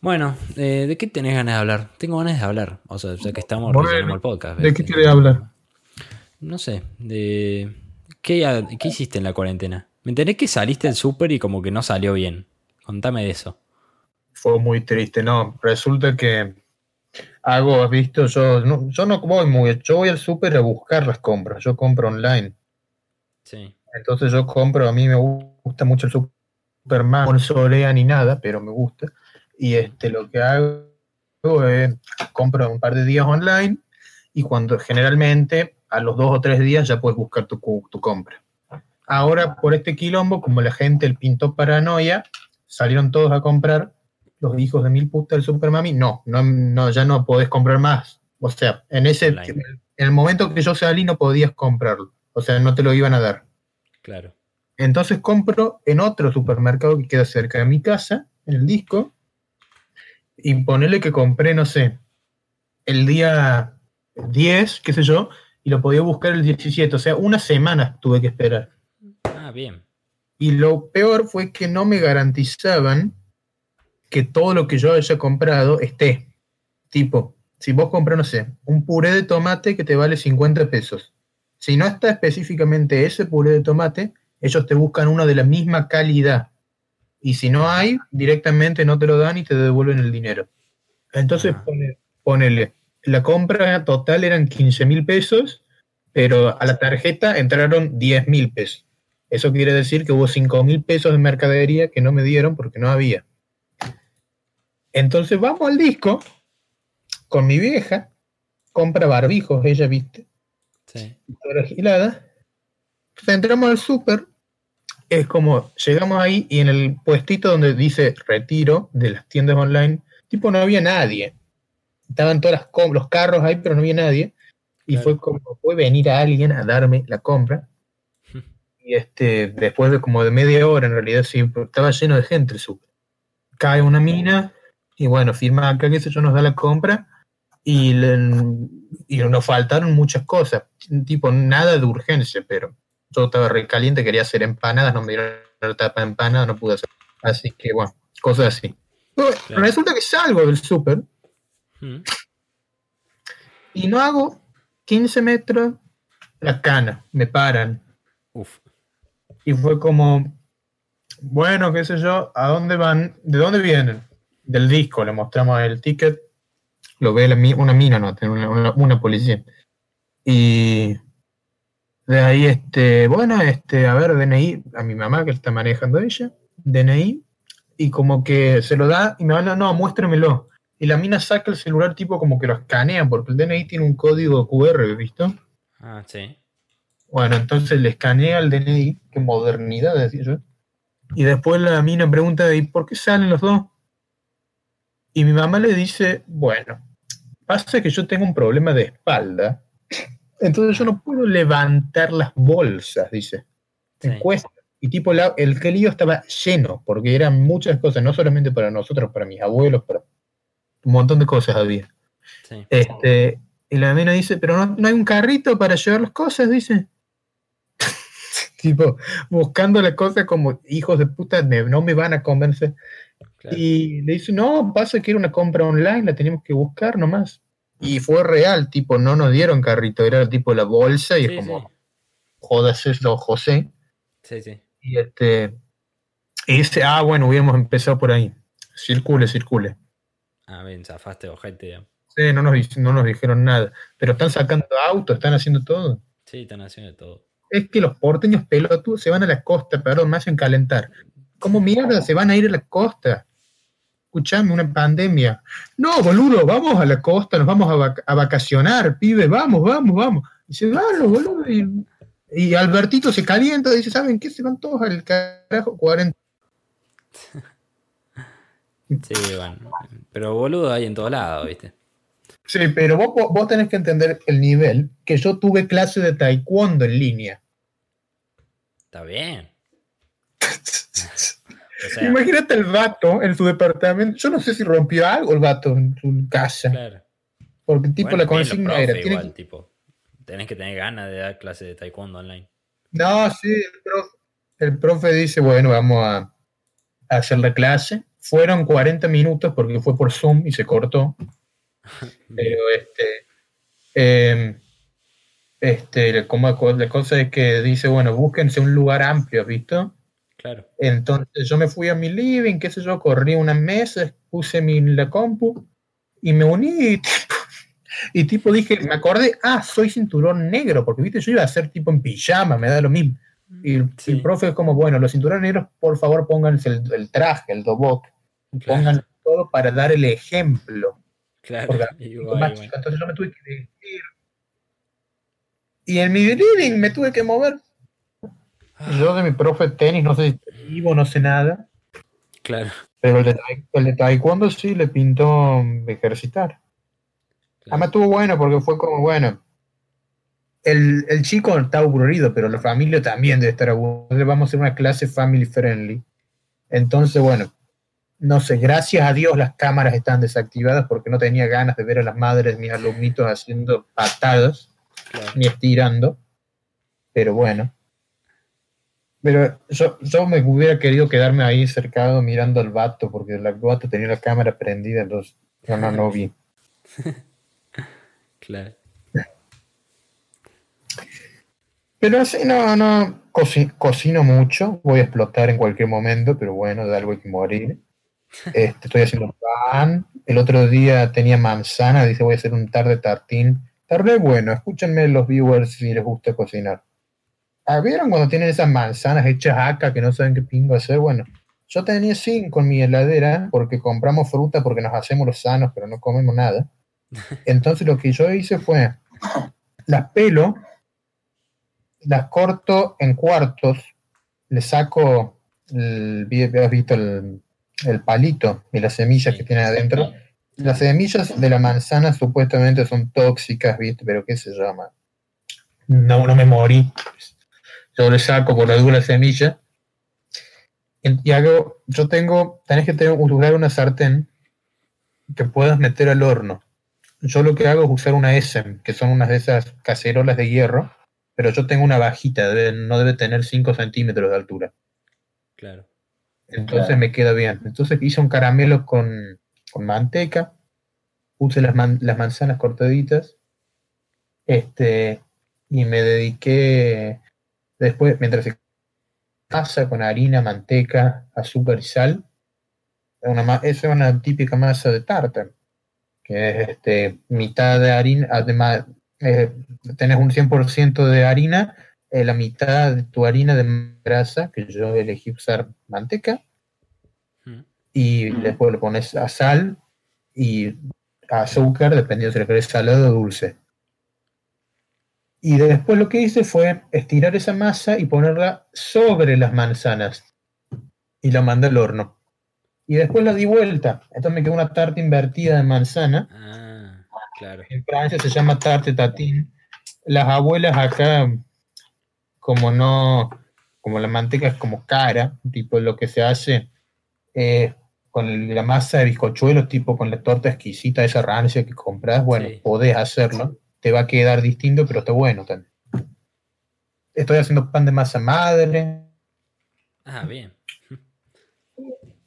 Bueno, eh, ¿de qué tenés ganas de hablar? Tengo ganas de hablar. O sea, ya que estamos bueno, el podcast. ¿De qué quieres hablar? No sé, de... ¿Qué, ¿Qué hiciste en la cuarentena? Me enteré que saliste del súper y como que no salió bien. Contame de eso. Fue muy triste, no. Resulta que hago, has visto, yo no, yo no voy muy, yo voy al súper a buscar las compras, yo compro online. Sí. Entonces yo compro, a mí me gusta mucho el súper más, no solea ni nada, pero me gusta. Y este lo que hago es compro un par de días online y cuando generalmente a los dos o tres días ya puedes buscar tu, tu compra. Ahora, por este quilombo, como la gente, el pinto paranoia, salieron todos a comprar los hijos de mil putas del Super Mami. No, no, no, ya no podés comprar más. O sea, en ese en el momento que yo salí no podías comprarlo. O sea, no te lo iban a dar. Claro. Entonces compro en otro supermercado que queda cerca de mi casa, en el disco, y ponerle que compré, no sé, el día 10, qué sé yo, y lo podía buscar el 17. O sea, una semana tuve que esperar. Ah, bien. Y lo peor fue que no me garantizaban que todo lo que yo haya comprado esté. Tipo, si vos compras, no sé, un puré de tomate que te vale 50 pesos. Si no está específicamente ese puré de tomate, ellos te buscan uno de la misma calidad. Y si no hay, directamente no te lo dan y te devuelven el dinero. Entonces, ah. ponele, la compra total eran 15 mil pesos, pero a la tarjeta entraron 10 mil pesos. Eso quiere decir que hubo 5 mil pesos de mercadería que no me dieron porque no había. Entonces vamos al disco con mi vieja, compra barbijos, ella viste. Sí. Entonces entramos al súper, es como llegamos ahí y en el puestito donde dice retiro de las tiendas online, tipo no había nadie. Estaban todos los carros ahí, pero no había nadie. Y fue como, puede venir a alguien a darme la compra y este, después de como de media hora, en realidad sí, estaba lleno de gente el súper. Cae una mina y bueno, firma acá, que sé yo, nos da la compra y, y nos faltaron muchas cosas, tipo nada de urgencia, pero yo estaba recaliente, quería hacer empanadas, no me dieron la tapa de empanadas, no pude hacer. Así que bueno, cosas así. Resulta que salgo del súper mm. y no hago 15 metros la cana, me paran. Uf. Y fue como, bueno, qué sé yo, ¿a dónde van? ¿De dónde vienen? Del disco, le mostramos el ticket, lo ve una mina, no, una, una, policía. Y de ahí, este, bueno, este, a ver, DNI, a mi mamá que está manejando ella, DNI, y como que se lo da y me van, no, no, muéstremelo. Y la mina saca el celular tipo como que lo escanea, porque el DNI tiene un código QR, ¿visto? Ah, sí. Bueno, entonces le escanea el DNI, qué modernidad, decía yo. Y después la mina pregunta, ¿y por qué salen los dos? Y mi mamá le dice, bueno, pasa que yo tengo un problema de espalda, entonces yo no puedo levantar las bolsas, dice. Me cuesta. Y tipo, el gelío estaba lleno, porque eran muchas cosas, no solamente para nosotros, para mis abuelos, para un montón de cosas había. Este, y la mina dice, pero no, no, hay un carrito para llevar las cosas, dice tipo, buscando la cosa como hijos de puta, no me van a convencer. Y le dice, no, pasa que era una compra online, la tenemos que buscar nomás. Y fue real, tipo, no nos dieron carrito, era tipo la bolsa y es como, jodas eso, José. Sí, sí. Y este, Y dice, ah, bueno, hubiéramos empezado por ahí. Circule, circule. Ah, bien, zafaste, ojete. Sí, no nos, no nos dijeron nada. Pero están sacando autos, están haciendo todo. Sí, están haciendo todo. Es que los porteños pelotudos se van a la costa, perdón, me hacen calentar. ¿Cómo mierda se van a ir a la costa? Escuchame, una pandemia. No, boludo, vamos a la costa, nos vamos a, vacacionar, pibe, vamos, vamos, vamos. Y se van los boludos. Y, Albertito se calienta, dice, ¿saben qué? Se van todos al carajo 40. Sí, bueno. Pero boludo hay en todos lados, ¿viste? Sí, pero vos, vos tenés que entender el nivel que yo tuve clase de taekwondo en línea. Está bien. Imagínate el vato en su departamento. Yo no sé si rompió algo el vato en su casa. Claro. Porque tipo la consigna era. Igual, tipo, tenés que tener ganas de dar clase de taekwondo online. No, sí, el profe, dice, bueno, vamos a, hacer la clase. Fueron 40 minutos porque fue por Zoom y se cortó. Pero este, eh, este, como la cosa es que dice, bueno, búsquense un lugar amplio, ¿visto? Claro. Entonces yo me fui a mi living, qué sé yo, corrí una mesa, puse mi, la compu y me uní y tipo, y tipo dije, me acordé, ah, soy cinturón negro, porque viste, yo iba a ser tipo en pijama, me da lo mismo. Y el profe es como, bueno, los cinturones negros, por favor, pónganse el, traje, el dobot, pongan todo para dar el ejemplo. Claro. entonces yo me tuve que vestir. Y en mi living me tuve que mover yo de mi profe de tenis no sé si vivo, no sé nada. Claro. Pero el de, el de taekwondo sí le pintó ejercitar. Además estuvo bueno porque fue como, bueno, el, chico está aburrido, pero la familia también debe estar aburrida. Vamos a hacer una clase family friendly. Entonces, bueno, no sé, gracias a Dios las cámaras están desactivadas porque no tenía ganas de ver a las madres mis alumnitos haciendo patadas ni estirando. Pero bueno. Pero yo, yo me hubiera querido quedarme ahí cercado mirando al vato, porque el vato tenía la cámara prendida, entonces yo no, no vi. claro. Pero así no, no, cocino mucho, voy a explotar en cualquier momento, pero bueno, de algo hay que morir. Este, estoy haciendo pan. El otro día tenía manzana, dice voy a hacer un tarde tartín. Tarde bueno, escúchenme los viewers si les gusta cocinar. Ah, ¿Vieron cuando tienen esas manzanas hechas acá que no saben qué pingo hacer? Bueno, yo tenía cinco en mi heladera porque compramos fruta porque nos hacemos los sanos, pero no comemos nada. Entonces lo que yo hice fue, las pelo, las corto en cuartos, le saco, el, has visto el, palito y las semillas que tiene adentro. Las semillas de la manzana supuestamente son tóxicas, ¿viste? Pero ¿qué se llama? No, no me morí yo le saco por la dura semilla. Y hago, yo tengo, tenés que tener, usar una sartén que puedas meter al horno. Yo lo que hago es usar una Essen, que son unas de esas cacerolas de hierro, pero yo tengo una bajita, no debe tener 5 centímetros de altura. Claro. Entonces me queda bien. Entonces hice un caramelo con, manteca, puse las, las manzanas cortaditas, este, y me dediqué Después, mientras se masa con harina, manteca, azúcar y sal, una, es una típica masa de tartar, que es este, mitad de harina, además, eh, tenés un 100% de harina, eh, la mitad de tu harina de grasa, que yo elegí usar manteca, y después le pones a sal y azúcar, dependiendo si le querés salado o dulce. Y después lo que hice fue estirar esa masa y ponerla sobre las manzanas. Y la mandé al horno. Y después la di vuelta. Entonces me quedó una tarta invertida de manzana. Ah, claro. En Francia se llama tarte tatín. Las abuelas acá, como no, como la manteca es como cara, tipo lo que se hace eh, con la masa de bizcochuelos, tipo con la torta exquisita, esa rancia que compras, bueno, podés hacerlo te va a quedar distinto, pero está bueno también. Estoy haciendo pan de masa madre. Ah, bien.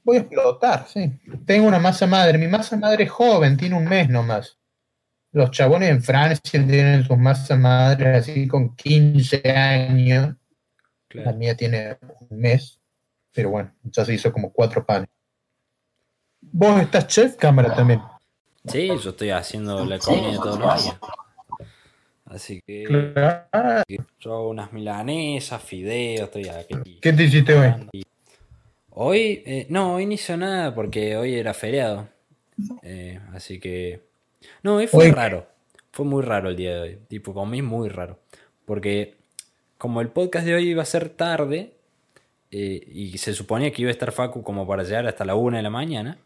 Voy a explotar, sí. Tengo una masa madre. Mi masa madre es joven, tiene un mes nomás. Los chabones en Francia tienen sus masas madres así con 15 años. La mía tiene un mes. pero bueno, ya se hizo como cuatro panes. ¿Vos estás chef cámara también? Sí, yo estoy haciendo la comida todos los días. Así que yo hago unas milanesas, fideos, estoy aquí. ¿Qué te hiciste hoy? Hoy, eh, no, hoy no hizo nada porque hoy era feriado. Eh, así que. No, hoy fue raro. Fue muy raro el día de hoy. Tipo, comí muy raro. Porque como el podcast de hoy iba a ser tarde, eh, y se suponía que iba a estar Facu como para llegar hasta la una de la mañana.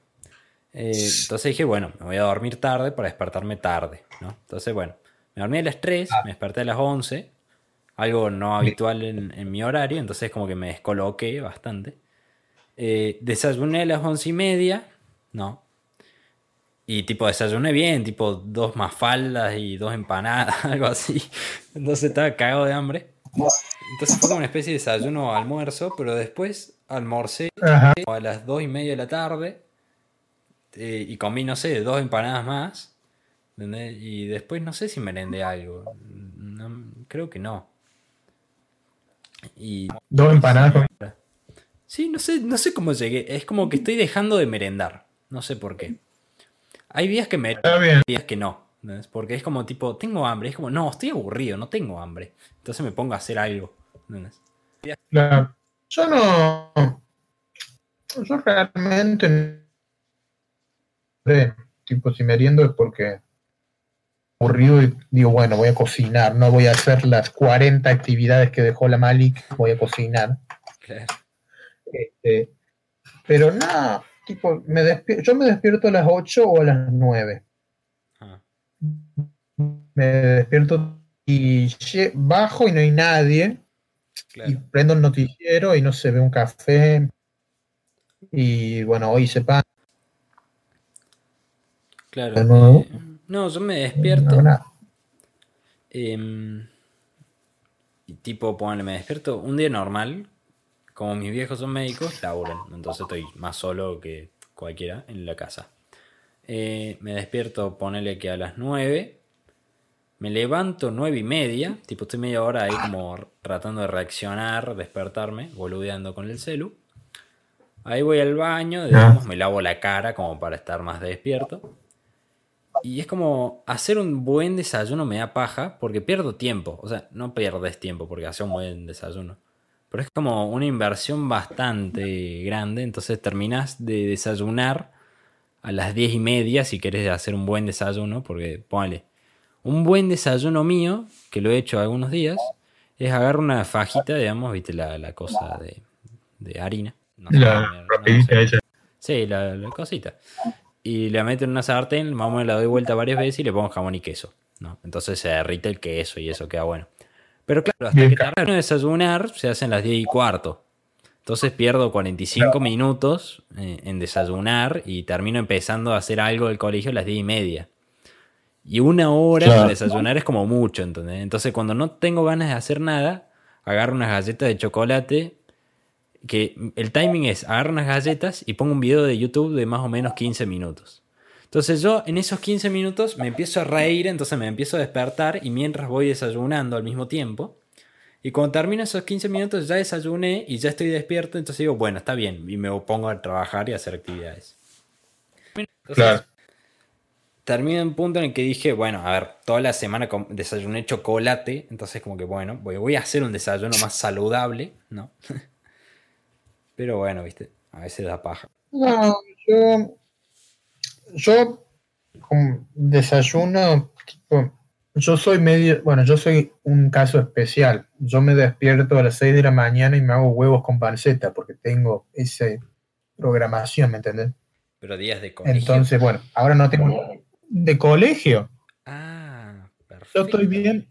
entonces dije, bueno, me voy a dormir tarde para despertarme tarde, ¿no? Entonces, bueno, me dormí a las 3, ah. me desperté a las 11, algo no habitual en, mi horario, entonces como que me descoloqué bastante. Eh, desayuné a las 11 y media, no. Y tipo desayuné bien, tipo dos mafaldas y dos empanadas, algo así. Entonces estaba cagado de hambre. Entonces fue como una especie de desayuno almuerzo, pero después almorcé a las 2 y media de la tarde eh, y comí, no sé, dos empanadas más. Y después no sé si merendé algo. creo que no. Y, Dos empanadas. Sí, no sé, no sé cómo llegué. Es como que estoy dejando de merendar. No sé por qué. Hay días que me hay días que no. Porque es como tipo, tengo hambre. Es como, no, estoy aburrido, no tengo hambre. Entonces me pongo a hacer algo. Claro. Yo no. Yo realmente. Tipo, si meriendo es porque aburrido y digo, bueno, voy a cocinar, no voy a hacer las 40 actividades que dejó la Malik, voy a cocinar. Este, pero nada, tipo, me yo me despierto a las 8 o a las 9. Ah. Me despierto y bajo y no hay nadie. Y prendo el noticiero y no se ve un café. Y bueno, hoy se pan. Claro. No, yo me despierto. Em, y tipo, ponle, me despierto un día normal. Como mis viejos son médicos, laburan. Entonces estoy más solo que cualquiera en la casa. Eh, me despierto, ponele que a las 9. Me levanto nueve y media. Tipo, estoy media hora ahí como tratando de reaccionar, despertarme, boludeando con el celu. Ahí voy al baño, digamos, me lavo la cara como para estar más despierto. Y es como hacer un buen desayuno me da paja porque pierdo tiempo. O sea, no pierdes tiempo porque hace un buen desayuno. Pero es como una inversión bastante grande. Entonces terminas de desayunar a las diez y media si querés hacer un buen desayuno. Porque ponle, un buen desayuno mío, que lo he hecho algunos días, es agarrar una fajita, digamos, viste la, cosa de, harina. la Sí, la, la cosita y la meto en una sartén, más o menos la doy vuelta varias veces y le pongo jamón y queso. ¿no? Entonces se derrite el queso y eso queda bueno. Pero claro, hasta que termino de desayunar se hacen las 10 y cuarto. Entonces pierdo 45 minutos eh, en desayunar y termino empezando a hacer algo del colegio a las 10 y media. Y una hora para desayunar es como mucho, ¿entendés? Entonces cuando no tengo ganas de hacer nada, agarro unas galletas de chocolate que el timing es agarro unas galletas y pongo un video de YouTube de más o menos 15 minutos. Entonces yo en esos 15 minutos me empiezo a reír, entonces me empiezo a despertar y mientras voy desayunando al mismo tiempo. Y cuando termino esos 15 minutos ya desayuné y ya estoy despierto, entonces digo, bueno, está bien, y me pongo a trabajar y a hacer actividades. claro. Termino en un punto en el que dije, bueno, a ver, toda la semana desayuné chocolate, entonces como que bueno, voy, voy a hacer un desayuno más saludable, ¿no? Pero bueno, viste, a veces da paja. No, yo, yo desayuno, yo soy medio, bueno, yo soy un caso especial. Yo me despierto a las 6 de la mañana y me hago huevos con panceta porque tengo esa programación, ¿me entendés? Pero días de colegio. Entonces, bueno, ahora no tengo de colegio. Ah, perfecto. Yo estoy bien,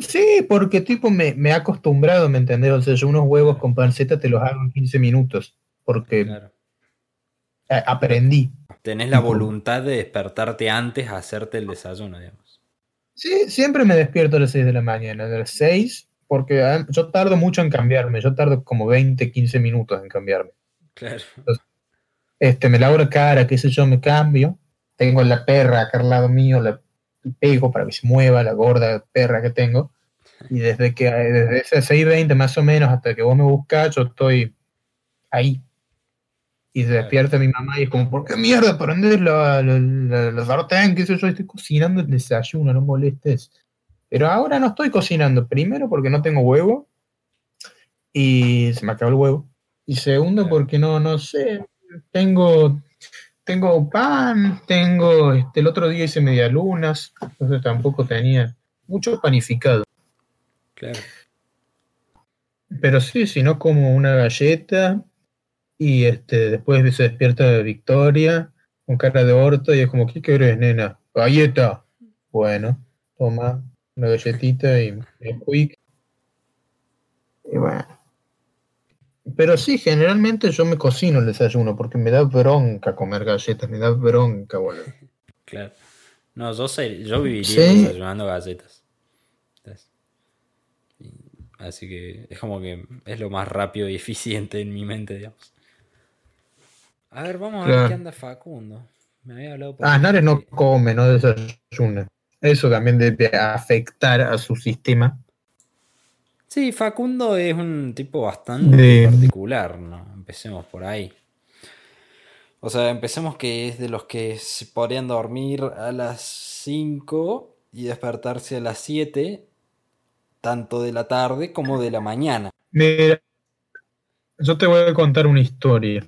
Sí, porque tipo me, me he acostumbrado, ¿me entendés? O sea, yo unos huevos con panceta te los hago en 15 minutos, porque aprendí. Tenés la voluntad de despertarte antes a hacerte el desayuno, digamos. Sí, siempre me despierto a las 6 de la mañana, a las 6, porque ah, yo tardo mucho en cambiarme, yo tardo como 20, 15 minutos en cambiarme. Claro. este, me lavo la cara, qué sé yo, me cambio. Tengo la perra acá al lado mío, la pego para que se mueva la gorda perra que tengo. Y desde que desde ese 6.20 más o menos hasta que vos me buscás, yo estoy ahí. Y se despierta mi mamá y es como, ¿por qué mierda prendes la, la, la, la sartén? ¿Qué sé yo? Estoy cocinando el desayuno, no molestes. Pero ahora no estoy cocinando. Primero porque no tengo huevo. Y se me acabó el huevo. Y segundo porque no, no sé. Tengo, tengo pan, tengo, este, el otro día hice medialunas. Entonces tampoco tenía mucho panificado. Claro. Pero sí, si no como una galleta y este, después se despierta Victoria con cara de orto y es como, ¿qué querés, nena? Galleta. Bueno, toma una galletita y quick. Y bueno. Pero sí, generalmente yo me cocino el desayuno porque me da bronca comer galletas, me da bronca, boludo. Claro. No, yo, sé, yo viviría Sí. desayunando galletas. Así que es como que es lo más rápido y eficiente en mi mente, digamos. A ver, vamos a ver qué anda Facundo. Me había hablado por Ah, Nares no come, no desayuna. Eso también debe afectar a su sistema. Sí, Facundo es un tipo bastante De- particular, ¿no? Empecemos por ahí. O sea, empecemos que es de los que se podrían dormir a las 5 y despertarse a las 7, tanto de la tarde como de la mañana. Mira, yo te voy a contar una historia.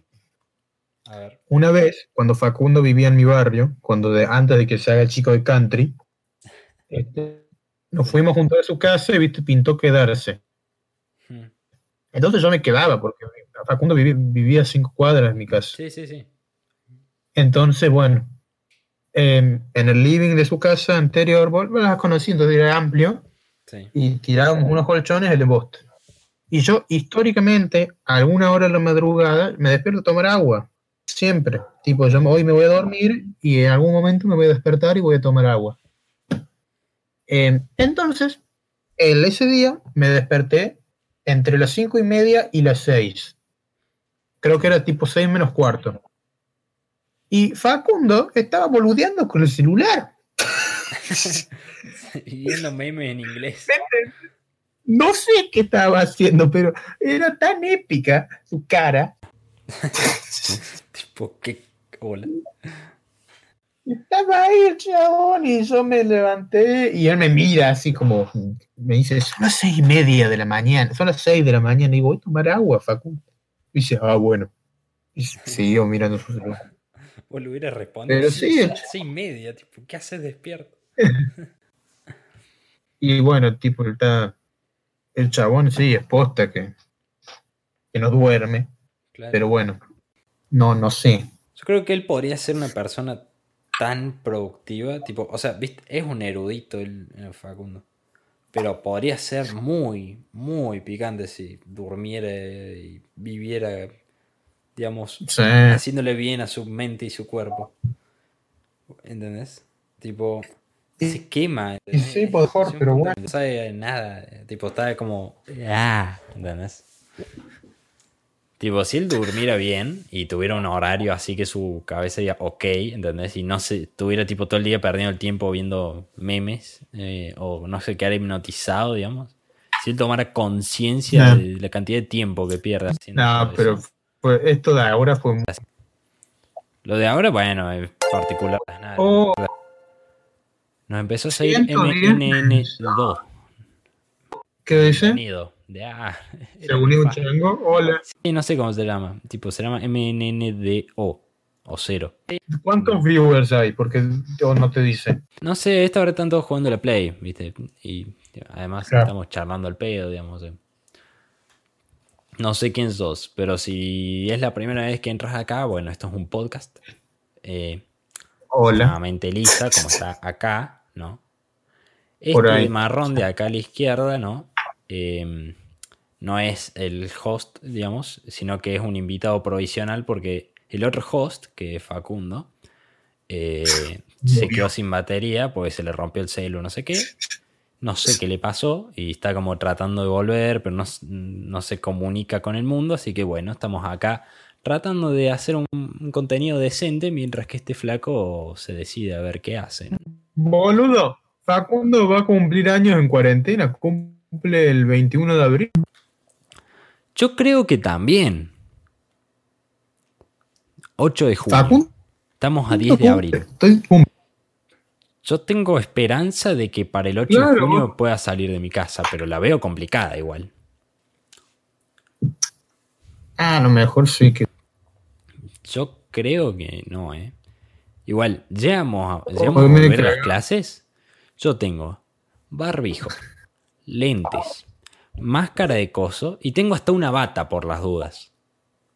A ver. Una vez, cuando Facundo vivía en mi barrio, cuando de, antes de que se haga el chico de country, este, nos fuimos juntos a su casa y viste, pintó quedarse. Hmm. Entonces yo me quedaba, porque Facundo vivía a cinco cuadras de mi casa. Sí, sí, sí. Entonces, bueno, em, en el living de su casa anterior, vos las conocí, entonces era amplio, sí. y tirábamos unos colchones el emboste. Y yo, históricamente, a alguna hora de la madrugada, me despierto a tomar agua. Siempre. Tipo, yo hoy me voy a dormir y en algún momento me voy a despertar y voy a tomar agua. Eh, entonces, el, ese día me desperté entre las cinco y media y las seis. Creo que era tipo seis menos cuarto. Y Facundo estaba boludeando con el celular. Viendo memes en inglés. No sé qué estaba haciendo, pero era tan épica su cara. tipo, qué hola. Estaba ahí el chabón y yo me levanté y él me mira así como, me dice, son las seis y media de la mañana, son las seis de la mañana y voy a tomar agua, Facundo. Y dice, ah, bueno. Y siguió mirando su celular. O le hubiera respondido. Pero sí, las seis y media, tipo, ¿qué haces despierto? Y bueno, tipo, está, el chabón sí, es posta que, que no duerme, Claro. pero bueno, no, no sé. Yo creo que él podría ser una persona tan productiva, tipo, o sea, ¿viste? es un erudito el, el Facundo, pero podría ser muy, muy picante si durmiera y viviera, digamos, Sí. haciéndole bien a su mente y su cuerpo. ¿Entendés? Tipo, se quema. Y sí, un pero bueno. No sabe nada, tipo, está como, ah, ¿entendés? Tipo, si él durmiera bien y tuviera un horario así que su cabeza diga ok, ¿entendés? Y no se tuviera tipo todo el día perdiendo el tiempo viendo memes eh, o no sé, quedara hipnotizado, digamos. Si él tomara conciencia No. de la cantidad de tiempo que pierde No, pero fue- esto de ahora fue muy- Lo de ahora, bueno, es particular. nada, Oh. Nos empezó a seguir 110 MNN2. ¿Qué dice? De, ah, Se unió un chango. Hola. Sí, no sé cómo se llama. Tipo, se llama MNNDO. O cero. ¿Cuántos viewers hay? Porque yo no te dice. No sé, esta hora están todos jugando la Play, ¿viste? Y además Claro. estamos charlando al pedo, digamos. eh. No sé quién sos, pero si es la primera vez que entras acá, bueno, esto es un podcast. Eh, Hola. nuevamente lisa, como está acá, ¿no? Este marrón de acá a la izquierda, ¿no? Eh, no es el host, digamos, sino que es un invitado provisional porque el otro host, que es Facundo, eh, se quedó sin batería porque se le rompió el celu, no sé qué. No sé qué le pasó y está como tratando de volver, pero no, no se comunica con el mundo, así que bueno, estamos acá tratando de hacer un, un contenido decente mientras que este flaco se decide a ver qué hace. Boludo. Facundo va a cumplir años en cuarentena. Cumple el 21 de abril. Yo creo que también. 8 de junio. Estamos a 10 de abril. Yo tengo esperanza de que para el 8 de junio pueda salir de mi casa, pero la veo complicada igual. Ah, a lo mejor sí que. Yo creo que no, ¿eh? Igual, llegamos a, llegamos a volver las clases. Yo tengo barbijo, lentes, máscara de coso y tengo hasta una bata por las dudas.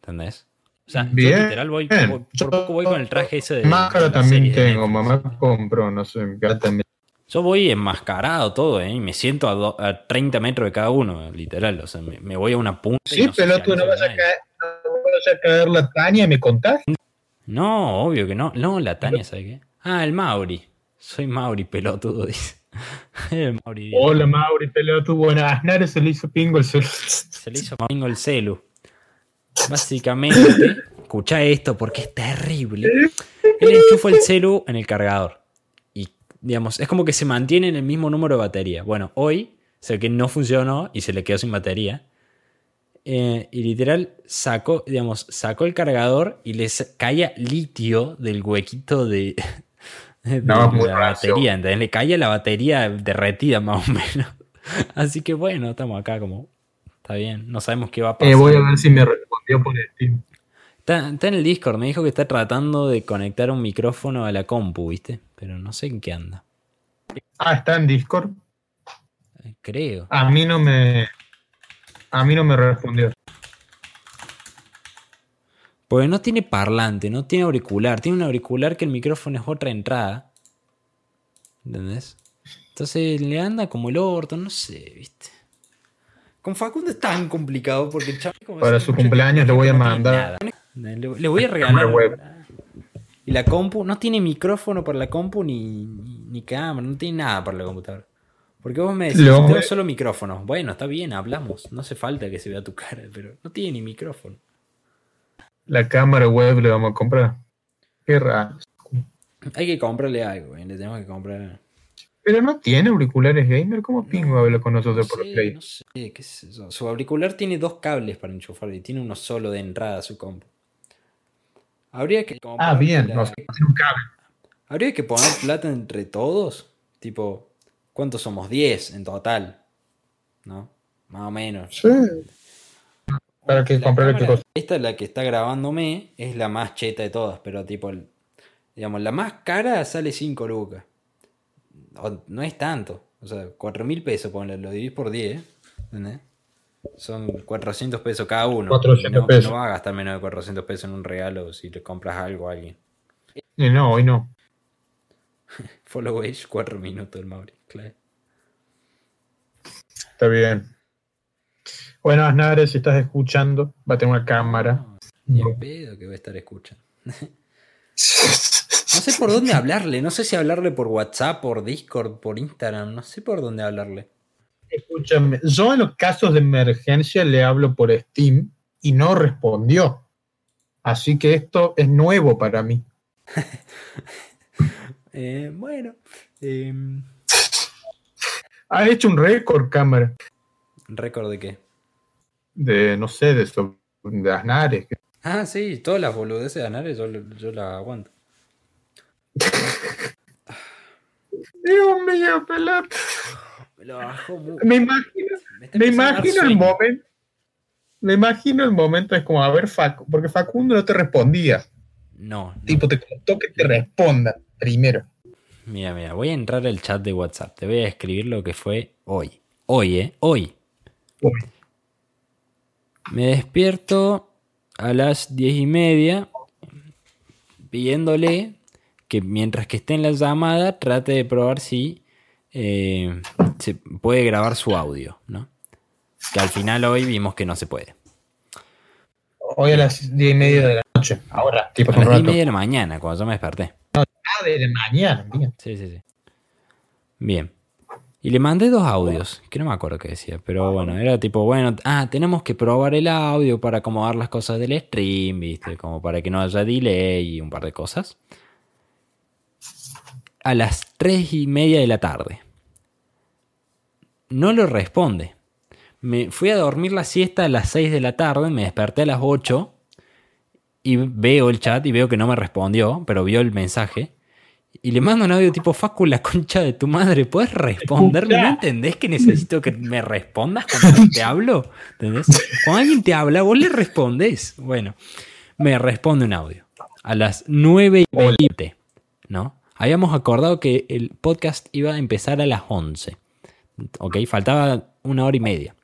¿Entendés? O sea, yo Bien. literal voy, voy- por poco voy con el traje ese de. Máscara de también tengo, mamá compró, no sé, también. Yo voy enmascarado todo, ¿eh? Y me siento a, do- a 30 metros de cada uno, literal. O sea, me, me voy a una punta. Sí, no pero tú no vas a caer, no vas a caer la Tania me contás. No, obvio que no. No, la Tania, ¿sabe qué? Ah, el Mauri. Soy Mauri, pelotudo, dice. Mauri. Hola Mauri, pelotudo, buenas. Aznar se le hizo pingo el celular. Se le hizo Mamingo el celu. Básicamente, escucha esto porque es terrible. Él enchufa el celu en el cargador. Y, digamos, es como que se mantiene en el mismo número de batería. Bueno, hoy sé que no funcionó y se le quedó sin batería. Eh, y literal sacó, digamos, sacó el cargador y le sa- caía litio del huequito de No, muy la batería. ¿entendés? Le caía la batería derretida más o menos. Así que bueno, estamos acá como... Está bien, no sabemos qué va a pasar. Eh, voy a ver si me respondió por Steam. Está, está en el Discord, me dijo que está tratando de conectar un micrófono a la compu, ¿viste? Pero no sé en qué anda. Ah, está en Discord. Eh, Creo. A mí no me. A mí no me respondió. Porque no tiene parlante, no tiene auricular. Tiene un auricular que el micrófono es otra entrada. ¿Entendés? Entonces le anda como el orto, no sé, ¿viste? Con Facundo es tan complicado porque el chaval como Para su cumpleaños le voy a mandar-. Le, le voy a regalar. web. Y la compu no tiene micrófono para la compu ni, ni, ni cámara, no tiene nada para la computadora. Porque vos me decís, tengo solo micrófono. Bueno, está bien, hablamos. No hace falta que se vea tu cara, pero no tiene ni micrófono. La cámara web le vamos a comprar. Qué raro. Hay que comprarle algo, le tenemos que comprar. Pero no tiene auriculares gamer. ¿Cómo pingo habla con nosotros No por sé, Play? no sé, qué sé yo. Su auricular tiene dos cables para enchufar y tiene uno solo de entrada a su compu. Habría que Ah, bien. la- No un cable. Habría que poner plata entre todos. Tipo, ¿cuántos somos? 10 en total. ¿No? Más o menos. Sí. ¿Para qué La comprar qué cámara- cosa? Esta, la que está grabándome, es la más cheta de todas, pero tipo, digamos, la más cara sale 5 lucas. O- no es tanto. O sea, 4 mil pesos, ponle, lo dividís por 10. ¿entendés? Son 400 pesos cada uno. 400 Y no, pesos. no vas a gastar menos de 400 pesos en un regalo si le compras algo a alguien. Eh, no, hoy no. Follow age, 4 minutos el Mauri. Claro. Está bien. Bueno, Aznar, si estás escuchando, va a tener una cámara. No, ni pedo que voy a estar escuchando. No sé por dónde hablarle, no sé si hablarle por WhatsApp, por Discord, por Instagram, no sé por dónde hablarle. Escúchame, yo en los casos de emergencia le hablo por Steam y no respondió. Así que esto es nuevo para mí. Eh, bueno, em, Ha hecho un récord, cámara, récord de qué. De, no sé, de, so- de Aznares. Ah, sí, todas las boludeces de Anares yo, yo las aguanto. Dios mío, pelota. Me lo bajo mu- Me imagino, me imagino el momento. Me imagino el momento, es como, a ver, Facu, porque Facundo no te respondía. No, no. Tipo, te contó que te responda primero. Mira, mira, voy a entrar al chat de WhatsApp. Te voy a escribir lo que fue hoy. Hoy, ¿eh? Hoy. Uy, Me despierto a las diez y media pidiéndole que mientras que esté en la llamada trate de probar si eh, se puede grabar su audio, ¿no? Que al final hoy vimos que no se puede. Hoy a las diez y media de la noche. Ahora, tipo, A las diez y media de la mañana, cuando yo me desperté. Ah, de mañana, bien. Sí, sí, sí. Bien. Y le mandé dos audios, que no me acuerdo qué decía, pero bueno, era tipo, bueno, ah, tenemos que probar el audio para acomodar las cosas del stream, ¿viste? Como para que no haya delay y un par de cosas. A las tres y media de la tarde. No lo responde. Me fui a dormir la siesta a las 6 de la tarde, me desperté a las 8 y veo el chat y veo que no me respondió, pero vio el mensaje. Y le mando un audio tipo, Facu, la concha de tu madre, ¿puedes responderme? ¿No entendés que necesito que me respondas cuando te hablo? ¿Entendés? Cuando alguien te habla, vos le respondés. Bueno, me responde un audio. A las 9 y 20, ¿no? Habíamos acordado que el podcast iba a empezar a las 11. ¿Ok? Faltaba una hora y media.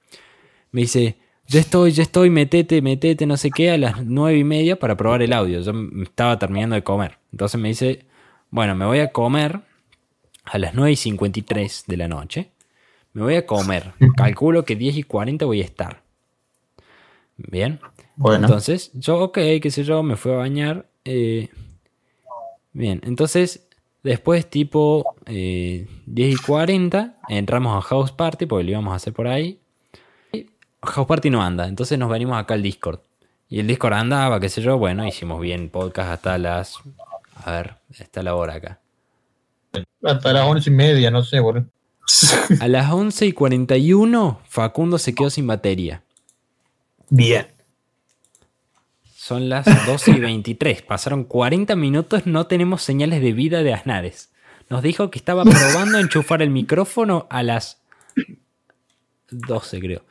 Me dice, ya estoy, ya estoy, metete, metete, no sé qué, a las 9 y media para probar el audio. Yo estaba terminando de comer. Entonces me dice, bueno, me voy a comer a las 9 y 53 de la noche. Me voy a comer. Calculo que 10 y 40 voy a estar. Bien. Bueno. Entonces, yo, ok, qué sé yo, me fui a bañar. Eh, bien, entonces, después, tipo 10 eh, y 40, entramos a House Party, porque lo íbamos a hacer por ahí. House Party no anda, entonces nos venimos acá al Discord. Y el Discord andaba, qué sé yo, bueno, hicimos bien podcast hasta las. A ver, está la hora acá. Hasta las once y media, no sé, boludo. A las 11 y 41, Facundo se quedó sin batería. Bien. Son las 12 y 23. Pasaron 40 minutos, no tenemos señales de vida de Asnares. Nos dijo que estaba probando enchufar el micrófono a las 12, creo.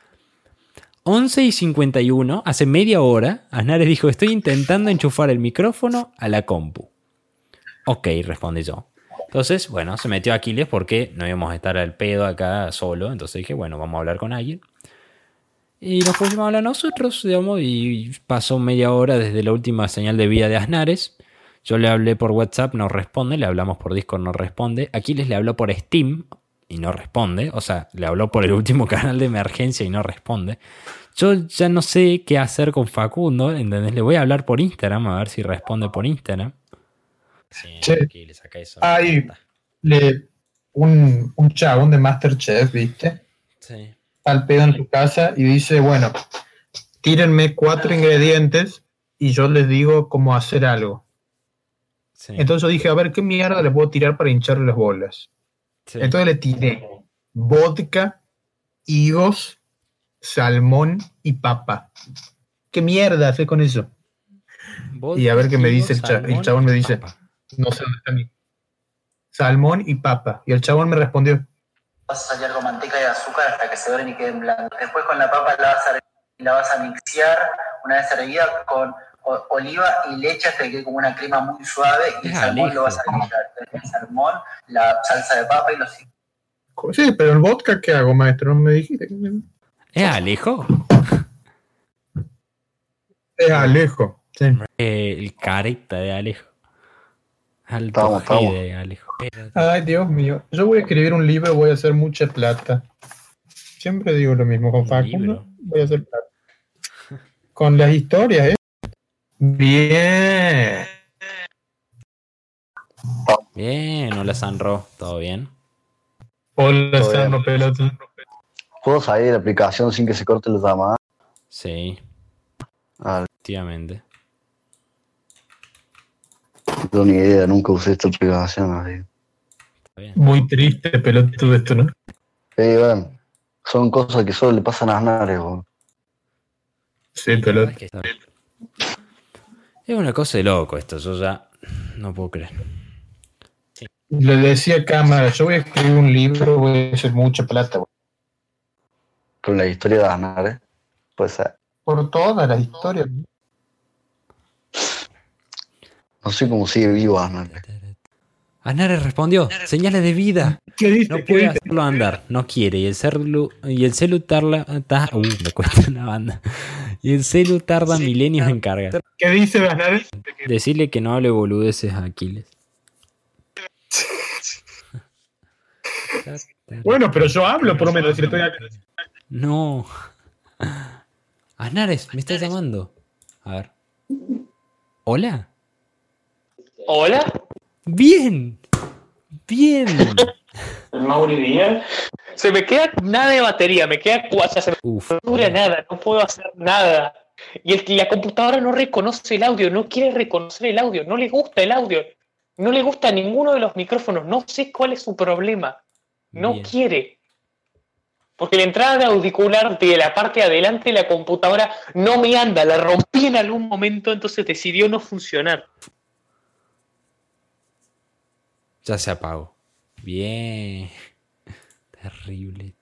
11 y 51, hace media hora, Asnares dijo, estoy intentando enchufar el micrófono a la compu. Ok, respondí yo. Entonces, bueno, se metió Aquiles porque no íbamos a estar al pedo acá solo. Entonces dije, bueno, vamos a hablar con alguien. Y nos pusimos a hablar nosotros, digamos, y pasó media hora desde la última señal de vida de Asnares. Yo le hablé por WhatsApp, no responde, le hablamos por Discord, no responde. Aquiles le habló por Steam, y no responde. O sea, le habló por el último canal de emergencia y no responde. Yo ya no sé qué hacer con Facundo, ¿entendés? Le voy a hablar por Instagram a ver si responde por Instagram. Sí, aquí le saca eso. Hay un, un chabón de Masterchef, ¿viste? Sí. Al pedo en su casa y dice, bueno, tírenme cuatro ingredientes y yo les digo cómo hacer algo. Entonces yo dije, a ver, ¿qué mierda le puedo tirar para hincharle las bolas? Entonces le tiré vodka, higos, salmón y papa. ¿Qué mierda hace con eso? y a ver qué me dice el, chabón. me dice, no sé dónde está mi. Salmón y papa. Y el chabón me respondió. Vas a salir con manteca y azúcar hasta que se doren y queden blancos. Después con la papa la vas a, la vas a mixear una vez servida con oliva y leche hasta que quede como una crema muy suave y el salmón lo vas a echar. El salmón, la salsa de papa y los... Sí, pero el vodka, ¿qué hago, maestro? No me dijiste. ¿Es Alejo? Es Alejo, sí. Eh, el carita de Alejo. Alto de Alejo. Ay, Dios mío. Yo voy a escribir un libro, voy a hacer mucha plata. Siempre digo lo mismo con Facundo. Voy a hacer plata. Con las historias, ¿eh? Bien. Bien, hola Sanro, ¿todo bien? Hola Sanro, pelota. ¿Puedo salir de la aplicación sin que se corte la llamada? Sí. Efectivamente. No tengo ni idea, nunca usé esta aplicación así. Muy triste, pelota, todo esto, ¿no? Sí, bueno. Son cosas que solo le pasan a Nares, Sí, pelota. Es una cosa de loco esto, yo ya no puedo creer. Le decía a cámara, yo voy a escribir un libro, voy a hacer mucha plata. Con la historia de Aznar, Pues Por todas las historias. No sé cómo sigue vivo Aznar. Anare respondió, señales de vida. No puede hacerlo andar, no quiere. Y el celu, y el celu tarda, uh, me cuesta una banda. Y el celu tarda milenios en cargar. ¿Qué dice Anare? Decirle que no hable boludeces a Aquiles. bueno, pero yo hablo por lo menos. Si estoy No. Anares, me estás llamando. A ver. ¿Hola? ¿Hola? Bien, bien. Mauri bien. Se me queda nada de batería, me queda cuatro, se no dura nada, no puedo hacer nada. Y el, la computadora no reconoce el audio, no quiere reconocer el audio, no le gusta el audio, no le gusta ninguno de los micrófonos, no sé cuál es su problema, no quiere. Porque la entrada de auricular de la parte de adelante de la computadora no me anda, la rompí en algún momento, entonces decidió no funcionar. Ya se apagó. Bien. Terrible.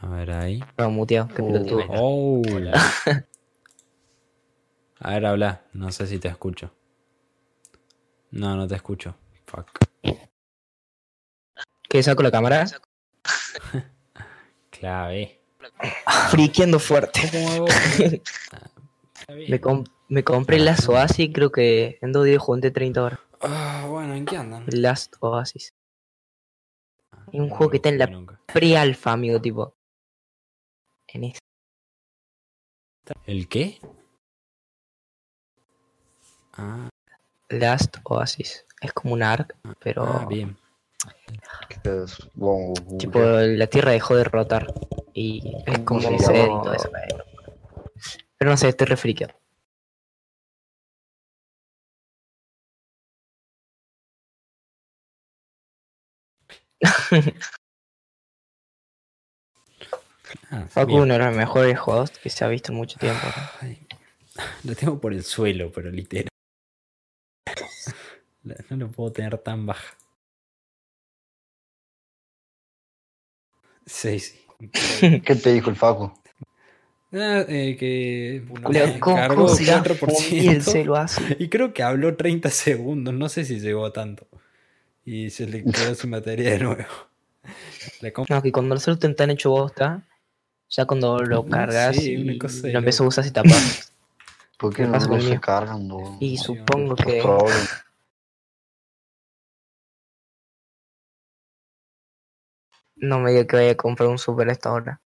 A ver ahí. No, muteado. pelotudo. Oh. A ver, habla. No sé si te escucho. No, no te escucho. Fuck. ¿Qué saco la cámara? Clave. Friqueando fuerte. Me, com- me compré el Last Oasis, creo que en dos días junté 30 horas. Ah, bueno, ¿en qué andan? El Last Oasis. Es un juego que está en la pre-alfa, amigo, tipo. En eso. ¿El qué? Ah, Last Oasis. Es como un arc, pero. ah, bien. Tipo, la Tierra dejó de rotar. Y es como y llama? todo eso. Pero, pero no sé, estoy refriqueado. Ah, Facu, bien. uno de los mejores juegos que se ha visto en mucho tiempo. Ay, Lo tengo por el suelo, pero literal. No lo puedo tener tan baja. Sí, sí. ¿Qué te dijo el Facu? Ah, eh, que Culeo, ¿Cómo, cargó cómo se llama? 4%. lo hace. Y creo que habló 30 segundos, no sé si llegó a tanto. Y se le quedó sin batería de nuevo. No, que cuando los celular están hecho bosta, ya cuando lo No, cargas sí, y lo empezás a usar y tapas. ¿Por qué ¿Qué no lo se cargan? no? Y Sí, supongo que no me diga que vaya a comprar un super a esta hora.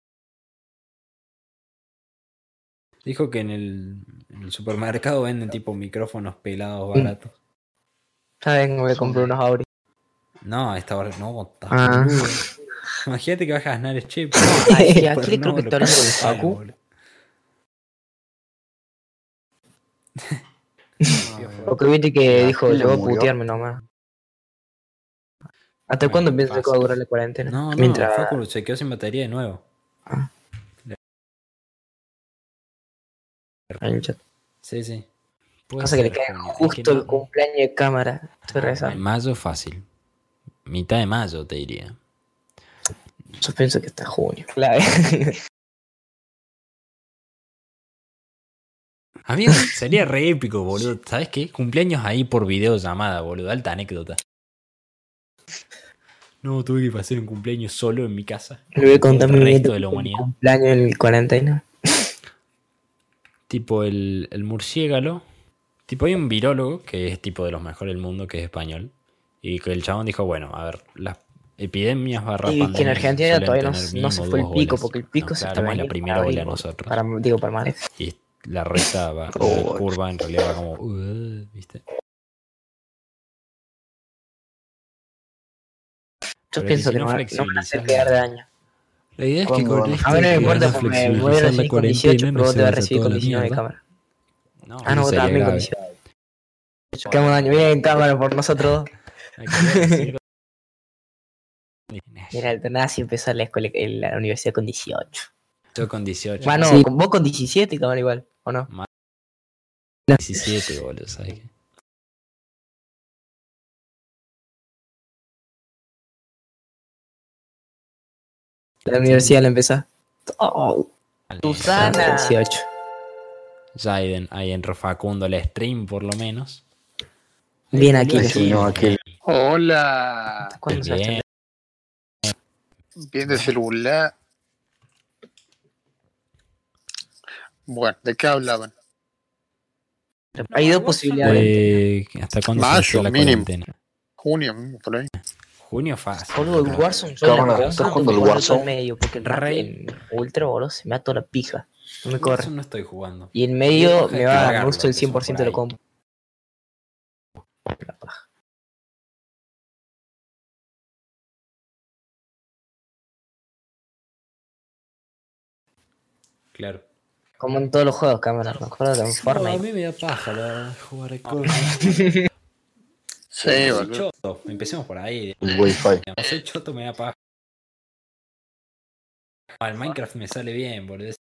Dijo que en el, en el supermercado venden tipo micrófonos pelados Mm. baratos. ¿Sabes? Me voy a comprar unos Auri. No, a esta hora no, estás Ah. Imagínate que vas a ganar el chip. Ay, aquí le creo que está hablando del Facu. Porque viste que dijo, le yo voy a putearme nomás. ¿Hasta Bueno, cuándo piensa que va a durar la cuarentena? No, no, Mientras... Facu se quedó sin batería de nuevo. Ahí en el chat. Sí, sí. Puede Pasa que le cae justo el cumpleaños de cámara. Estoy En rezando. mayo fácil. Mitad de mayo te diría. Yo pienso que está junio. Clave. Amigo, sería re épico, boludo. ¿Sabes qué? Cumpleaños ahí por videollamada, boludo. Alta anécdota. No, tuve que pasar un cumpleaños solo en mi casa. Le voy a contar El mi resto de la que humanidad. cumpleaños en el cuarentena. Tipo el, el murciélago. Tipo hay un virólogo que es tipo de los mejores del mundo, que es español. Y que el chabón dijo, bueno, a ver, las epidemias barra Y que en Argentina todavía no, no se fue el pico, porque el pico Nos se está agarramos la primera ola nosotros. Para, digo, para mal. Y la recta va, Oh. la curva en realidad va como, "Uh", ¿viste? Yo Pero pienso si que no no, no me hace flexibilizás quedar de año. La idea es que ¿Cuándo con van a- A mí no me importa van a porque me voy a recibir con 18, cuarentena, pero vos se te vas a recibir con la 19 de cámara. No, Ah, no, vos también con grave. 18. Quedamos un año bien en cámara por nosotros. Mira, el Tonasi empezó la, escuela, la universidad con 18. Yo con 18. Bueno, Sí, con- vos con 17 cámara igual, ¿o no? 17, boludo, ¿sabes qué? La universidad la empezó. Oh, Susana. 18. Ya ahí en, ahí en Facundo el stream, por lo menos. Bien aquí. Unió aquel. Hola. ¿Cuándo se Bien. Bien de celular. Bueno, ¿de qué hablaban? Hay dos posibilidades. Eh, ¿Hasta cuándo se va a hacer Mayo, la mínimo. cuarentena? Junio, por ahí. Junio fácil. Boludo, el Warzone yo la Cámara, compro ¿estás jugando el Warzone? en medio, porque en, Rey. en Ultra, boludo, se me da toda la pija. No me corre. Eso no estoy jugando. Y en medio me va a gusto el que son 100% por de lo compro. Claro. Como en todos los juegos, cámara. Me acuerdo en No, a Fortnite. mí me da paja la jugar a Call. Sí, Soy boludo. choto. Empecemos por ahí. El Wi-Fi. No soy choto, me da paja. Ah, el Minecraft me sale bien, boludo.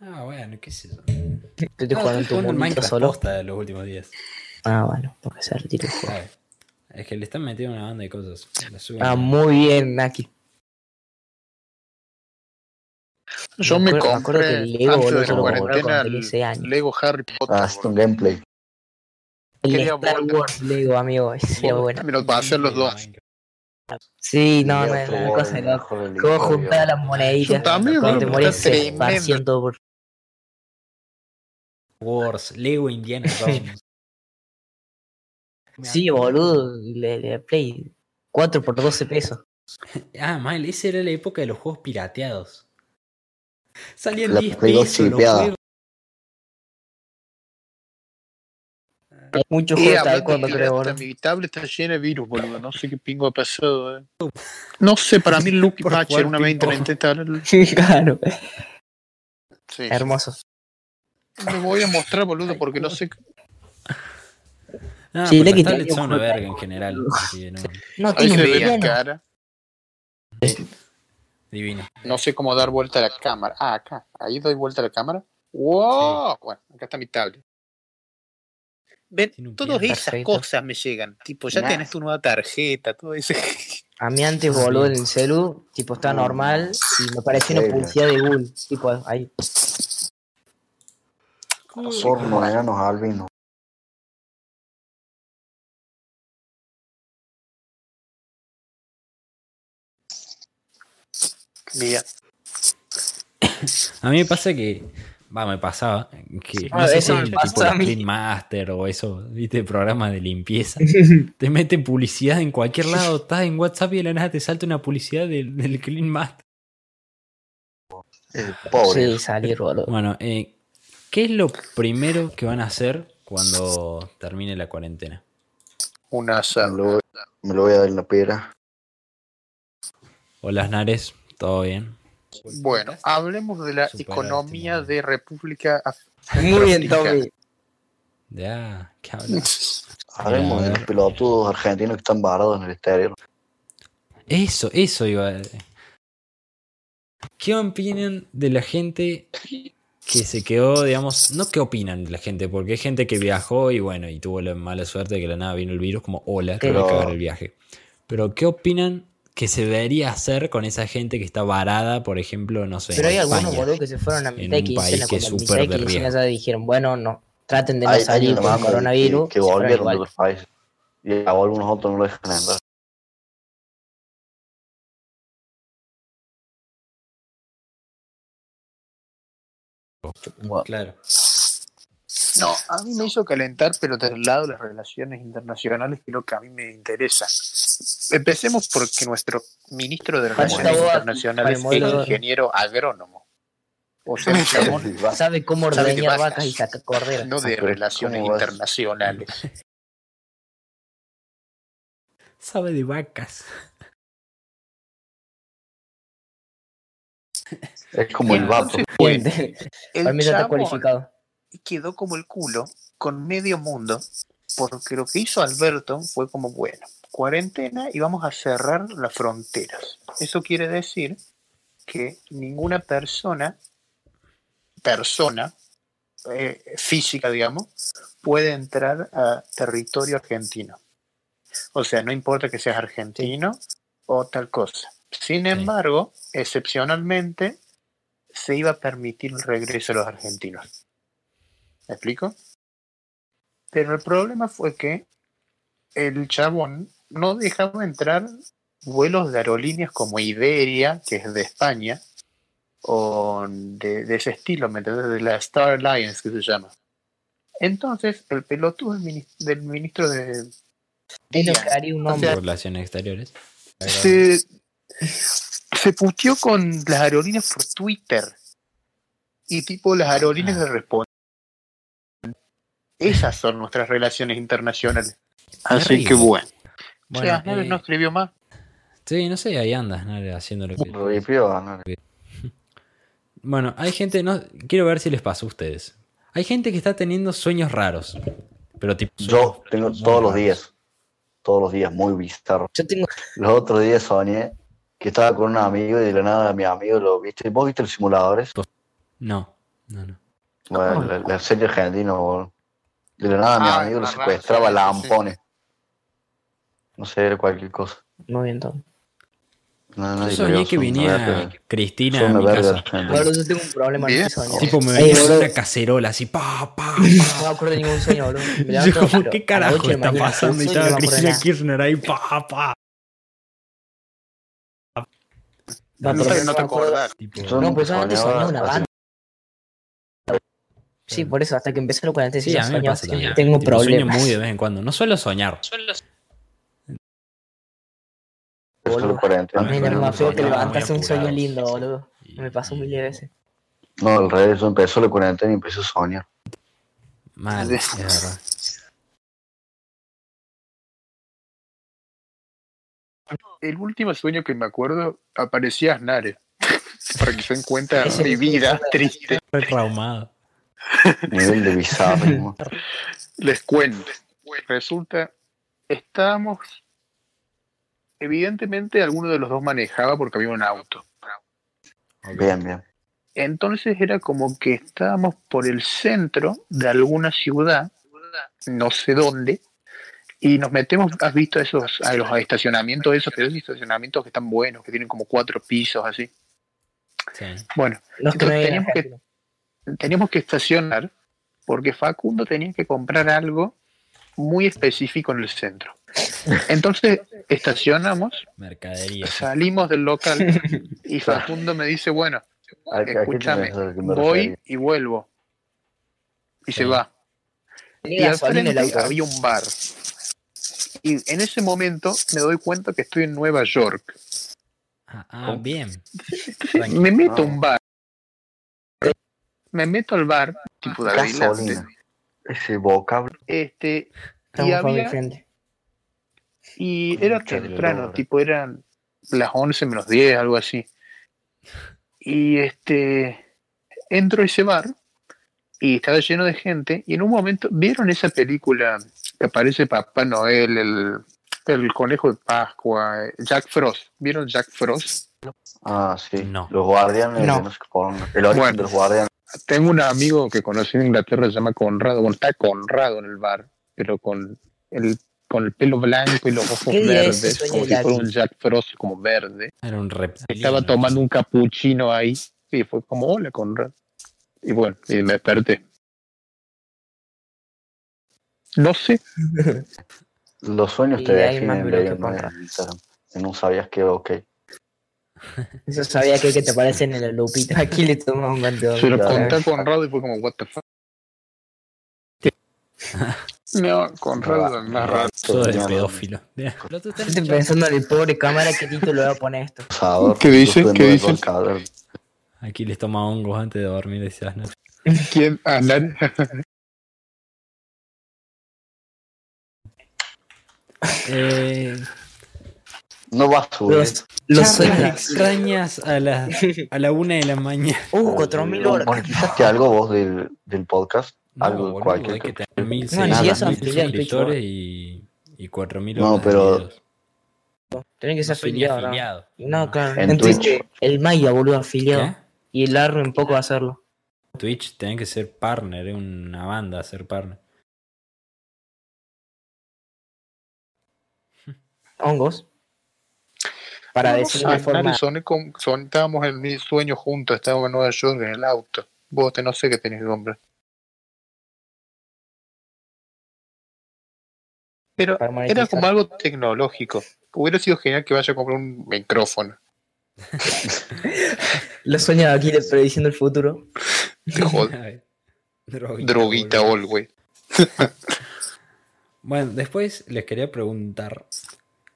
Ah, bueno, qué sé yo. Yo estoy jugando en estoy tu jugando el mundito Minecraft solo. posta los últimos días. Ah, bueno, porque se retira el juego. Es que le están metiendo una banda de cosas. Ah, a- muy bien, Naki. Yo Me me acuerdo- me acuerdo que compré Lego, antes de la lo compré cuarentena el. Lego Harry Potter. Ah, es un gameplay. El Quería Star. Wars Lego, amigo. Ese era bueno. Me los pasé los dos. Sí, no, no, no, gol, cosa de Cómo juntar las moneditas. Yo también, Cuando te boludo, morís tremendo. por... Wars, Lego Indiana Jones. Sí, boludo. Le, le Play 4 por 12 pesos. Ah, mal, esa era la época de los juegos pirateados. Salían La 10 Play dos pesos los juegos. Muchos Y juegos tal cuando creo, boludo. mi tablet está llena de virus, boludo. No sé qué pingo ha pasado. eh. No sé, para mí Lucky Patch era una ping-pong. 20 tal. claro. Sí. Hermoso. Me voy a mostrar, boludo, porque no sé. Ah, Sí, pues son una verga en general. así que no, No, Ahí tiene se un ve la piano. cara. divino. No sé cómo dar vuelta a la cámara. Ah, acá. Ahí doy vuelta a la cámara. ¡Wow! Bueno, acá está mi tablet. Ven, todas esas Perfecto. cosas me llegan. Tipo, ya Nah. tenés tu nueva tarjeta, todo eso. A mí antes, boludo, en el celu, tipo, estaba normal y me pareció una publicidad de Google. Tipo, ahí. Porno, enanos albinos. A mí me pasa que. Va, me pasaba. Que no Ah, sé si pasa tipo. Clean Master o eso, viste, programas de limpieza. te meten publicidad en cualquier lado. Estás en WhatsApp y de la nada te salta una publicidad del, del Clean Master. Eh, pobre. Sí, salir, boludo. Bueno, eh, ¿qué es lo primero que van a hacer cuando termine la cuarentena? Una asado. me lo voy a dar en la pera. Hola, Nares, ¿todo bien? Bueno, hablemos de la economía de República Muy bien. Tommy. Ya, ¿qué hablas? Hablemos de los pelotudos argentinos que están varados en el exterior. Eso, eso iba a decir. ¿Qué opinan de la gente que se quedó, digamos, no qué opinan de la gente, porque hay gente que viajó y bueno, y tuvo la mala suerte de que la nada vino el virus como hola, te voy a cagar el viaje. Pero ¿qué opinan que se debería hacer con esa gente que está varada, por ejemplo, no sé, Pero hay en algunos, España? boludo, que se fueron a un país que es súper de riesgo. ya dijeron, bueno, no, traten de no Hay, salir el de- coronavirus. que, que y volvieron de otros países. Y a algunos otros no lo dejan entrar. Claro. No, a mí me hizo calentar, pero del lado de las relaciones internacionales, que es lo que a mí me interesa. Empecemos porque nuestro ministro de Relaciones Internacionales es ingeniero agrónomo. O sea, el chabón Sabe cómo ordeñar vacas. y sacar corderas. no de relaciones internacionales. Sabe de vacas. Es como el Para mí ya está cualificado. Quedó como el culo con medio mundo, porque lo que hizo Alberto fue como, bueno, cuarentena y vamos a cerrar las fronteras. Eso quiere decir que ninguna persona, persona eh, física, digamos, puede entrar a territorio argentino. O sea, no importa que seas argentino o tal cosa. Sin embargo, excepcionalmente, se iba a permitir el regreso de los argentinos. ¿Me explico? Pero el problema fue que el chabón no dejaba entrar vuelos de aerolíneas como Iberia, que es de España, o de, de ese estilo, ¿me entiendes? De la Star Alliance, que se llama. Entonces, el pelotudo del, minis- del ministro de... Tiene Díaz que haría un O nombre. sea, Relaciones exteriores. se, se puteó con las aerolíneas por Twitter. Y tipo, las aerolíneas le responden. Esas son nuestras relaciones internacionales. Así que bueno. Bueno, o sea, eh, no escribió más. sí, no sé, ahí andas, ¿no? haciendo lo que... Bueno, hay gente, no, quiero ver si les pasa a ustedes. Hay gente que está teniendo sueños raros. Pero tipo. Yo tengo todos los días. todos los días, muy bizarro. Yo tengo. Los otros días soñé que estaba con un amigo y de la nada mi amigo lo viste. ¿Vos viste los simuladores? No, no, no. Bueno, la, la serie argentina, boludo. De la nada mi Ah, amigo lo la secuestraba raza, sí, sí. lampones. No sé, era cualquier cosa. Muy bien, todo. No, Yo nadie soñé creo, que venía verga. Cristina Son a una mi verga casa. Ahora yo tengo un problema ese sueño. Tipo, me venía una cacerola así, pa, pa, No me acuerdo de ningún sueño, boludo. Me Yo como, ¿qué carajo la está mañana, pasando? Y estaba no Cristina. Kirchner ahí, pa, pa. No, No, no te acordás. Yo No, pues yo antes soñaba una banda. Sí, por eso, hasta que empecé la cuarentena, Sí, a mí me pasa también. tengo Tipo, sueño problemas. muy de vez en cuando. No suelo soñar. Yo solo cuarentena, Mira, sueño, más feo que levantarse un sueño lindo, boludo. Me pasó mil de veces. No, al revés, yo empezó la cuarentena y empecé a soñar. Es verdad. El último sueño que me acuerdo aparecía Asnare. Para que se den cuenta mi vida triste. Fue traumado. Nivel de bizarro. Les cuento. Resulta, estábamos. Evidentemente, alguno de los dos manejaba porque había un auto. Bien, bien. Entonces era como que estábamos por el centro de alguna ciudad, no sé dónde, y nos metemos, has visto esos, a los estacionamientos, esos, esos estacionamientos que están buenos, que tienen como cuatro pisos así. Sí. Bueno, que hay teníamos que-. Teníamos que estacionar porque Facundo tenía que comprar algo muy específico en el centro. Entonces estacionamos, Mercadería. salimos del local y Facundo me dice, bueno, ¿A- a qué escúchame, voy y vuelvo. Y se va. Y al frente había un bar. Y en ese momento me doy cuenta que estoy en Nueva York. Ah, ah, bien. Me meto a Ah. un bar. Me meto al bar, tipo de adelante. Gasolina. Ese vocablo. Este, y Estamos mi había, y era temprano, tipo eran las 11 menos 10, algo así. Y este, entro a ese bar y estaba lleno de gente. Y en un momento, ¿vieron esa película que aparece Papá Noel, el, el conejo de Pascua, Jack Frost? ¿Vieron Jack Frost? Ah, sí. No. Los guardianes. No. de. El origen Bueno. de los guardianes. Tengo un amigo que conocí en Inglaterra, se llama Conrado. Bueno, está Conrado en el bar, pero con el, con el pelo blanco y los ojos ¿Qué día es ese verdes, como si fuera un Jack Frost como verde. Era un reptiliano. Estaba tomando un capuchino ahí y fue como, hola, Conrado. Y bueno, y me desperté. No sé, Los sueños te definen. Y no sabías que, ok. Eso sabía que, que te parece en el lupita. Aquí le tomamos un guante. se lo conté a Conrado y fue como, what the fuck. No, Conrado es más raro. De Mierda. pedófilo. Estoy pensando en el pobre cámara que título le va a poner esto. Asador. ¿Qué dice? ¿Qué dice? Aquí les toma hongos antes de dormir. Decías, ¿no? ¿Quién? Ah, nadie. Eh, No vas a subir. Los, los extrañas a la, a la una de la mañana. Uh, 4000 horas. ¿Monetizaste algo vos del, del podcast? No, algo, boludo, cualquier hay que tener No, en Twitch, suscriptores y, y 4000 No, horas de pero-. Tenés que No ser afiliado, ¿no? afiliado. No, claro. En En Twitch, Twitch. el Maya, boludo, afiliado. ¿Qué? Y el Arwen poco va a hacerlo. Twitch tenés que ser partner, es una banda ser partner. Hongos. Para No, decir no de forma. Nari, soné con- son- estábamos en mi sueño juntos, estábamos en Nueva York en el auto. Vos te no sé qué tenés comprar. Pero era como algo tecnológico. Hubiera sido genial que vaya a comprar un micrófono. Los sueños aquí de prediciendo el futuro. Te jode. Droguita, Droguita all, güey. Bueno, después les quería preguntar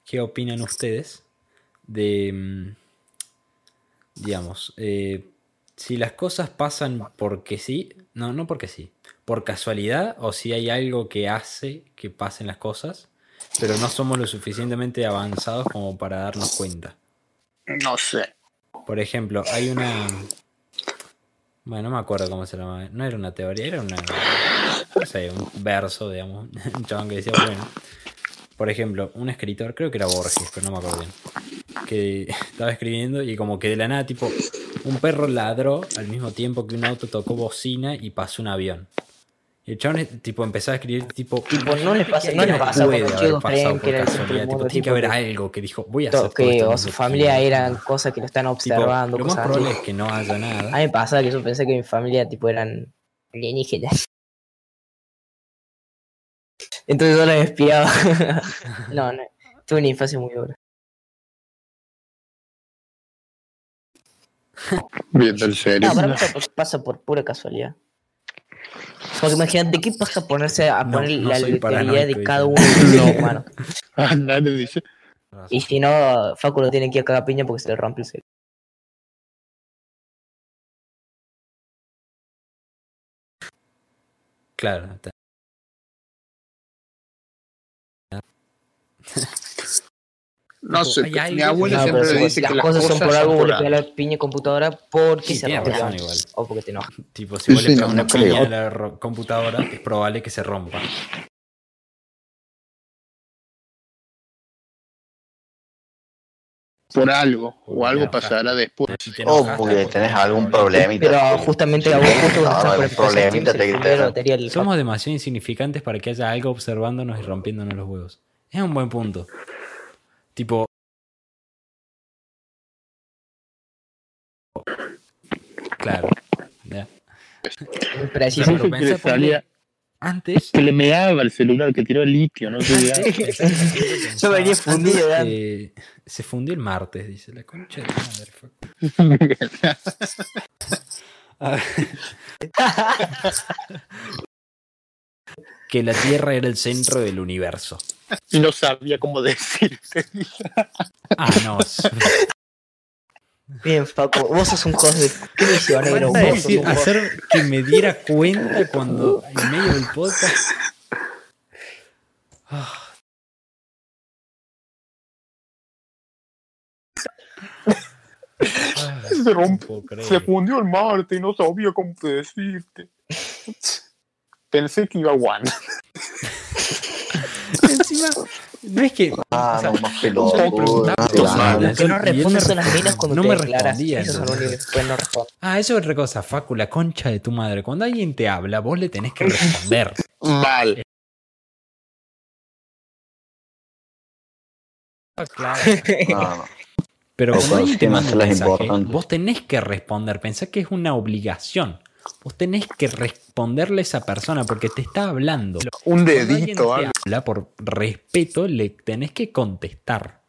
qué opinan ustedes de, mm, digamos, eh, si las cosas pasan porque sí, no, no porque sí, por casualidad o si hay algo que hace que pasen las cosas, pero no somos lo suficientemente avanzados como para darnos cuenta. No sé. Por ejemplo, hay una... Bueno, no me acuerdo cómo se llama. No era una teoría, era una... No sé, un verso, digamos. Un chabón que decía, bueno, por ejemplo, un escritor, creo que era Borges, pero no me acuerdo bien, que estaba escribiendo y como que de la nada, tipo, un perro ladró al mismo tiempo que un auto tocó bocina y pasó un avión. Y el chabón, tipo, empezó a escribir, tipo, Tipo, no le pasa, no le pasa puede cuando haber pasado por casualidad, tipo, tiene que haber algo que dijo, voy a hacer que o su familia eran cosas que lo están observando, lo más probable es que no haya nada. A mí me pasa que yo pensé que mi familia tipo eran alienígenas. Entonces yo los espiaba. no, no. Tuve una infancia muy dura. Viendo el serio. No, para mí pasa- por pura casualidad. Porque imagínate, ¿qué pasa ponerse a No, poner no la paranoico, de cada uno de los humanos? Ah, nadie dice. Y si no, Facu lo tiene que ir a cagar piña porque se le rompe el cerebro. Claro. No sé, mi abuela No, siempre si dice las que las cosas son por algo, vos le la piña computadora porque Sí, se tiene rompe. razón igual. O porque te enoja. Tipo, si vos Sí, le no, una piña a la computadora, es probable que se rompa. por algo. O algo pasará después. O porque tenés algún problemita. Pero justamente a vos justo No, problemita te Somos demasiado insignificantes para que haya algo observándonos y rompiéndonos los huevos. Es un buen punto. Tipo. Claro. ya. Pero pensá, le salía- Antes. Que le meaba el celular, que tiró el litio, no sé. Yo venía fundido, ¿verdad? eh, se fundió el martes, dice la concha de madre. A ver. que la Tierra era el centro del universo. y no sabía cómo decirte. Ah, no. Bien, Facu, vos sos un cos de. ¿Qué misionero? Vos sos decir- un hacer que me diera cuenta cuando en medio del podcast. Ah. Ah, Se no creer. Se fundió el Marte y no sabía cómo decirte. Pensé que iba a One. Encima, no es que. Ah, o sea, no, más yo pelotudo. preguntaba no, no las minas cuando no te me respondía, que no responden. Ah, eso es otra cosa, Facu, la concha de tu madre. Cuando alguien te habla, vos le tenés que responder. Mal. claro. No, no. Pero cuando alguien te manda un mensaje, vos tenés que responder. Pensá que es una obligación. Vos tenés que responderle a esa persona porque te está hablando. Un Cuando alguien dedito, te algo. habla por respeto, le tenés que contestar.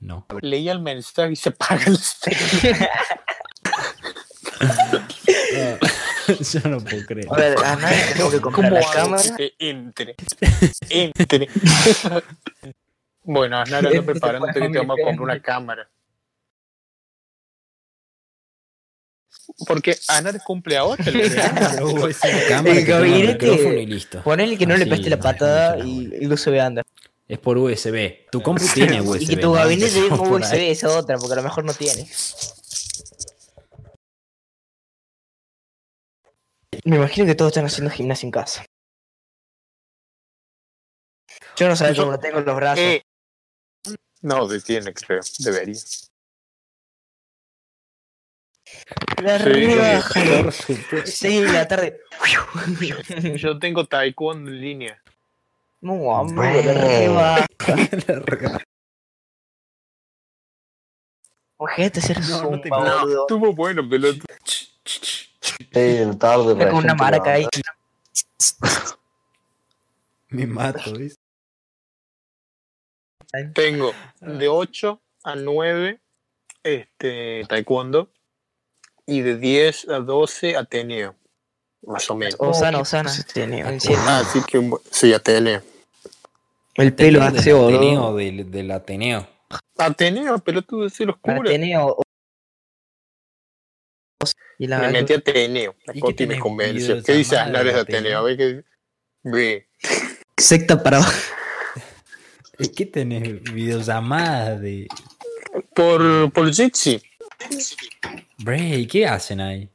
No. Leía el mensaje y se paga el. Yo no puedo creer. A ver, a nadie tengo que comprar ¿Cómo la cámara. que entre? Entre. bueno, Asnara, anda preparándote que te vamos a comprar una cámara. Porque Anar cumple ahora. el cámara El listo. Ponele que no le peste la patada no, no, y el USB anda. Es por USB. Tu compu tiene USB. Y que tu gabinete Empezamos por USB, esa otra, porque a lo mejor no tiene. Me imagino que todos están haciendo gimnasia en casa. Yo no Yo- cómo tengo los brazos. Eh, no, tiene, creo. Debería. De arriba, Por supuesto. seis de la tarde. Yo tengo taekwondo en línea. No, amigo, de arriba. Ojete, ser No, no te- boludo. Estuvo bueno, pero Sí, el tarde. Con una maraca ahí. Me mato, ¿ves? tengo de 8 a 9 este, taekwondo y de 10 a 12 Ateneo. Más o menos. Osana, Osana. En serio. Ah, sí que un sí, Ateneo. El pelo hace, del Ateneo, boludo. del, del Ateneo. Ateneo, pelotudo, se los cura. Ateneo. Y la Me metí a Ateneo. La ¿Y qué Coti me convenció. ¿Qué dice Anar de Ateneo? A ver qué. Ve. secta para ¿Y ¿Qué tenés? Videollamadas de. Por, por Jitsi. Bray, ¿qué hacen ahí?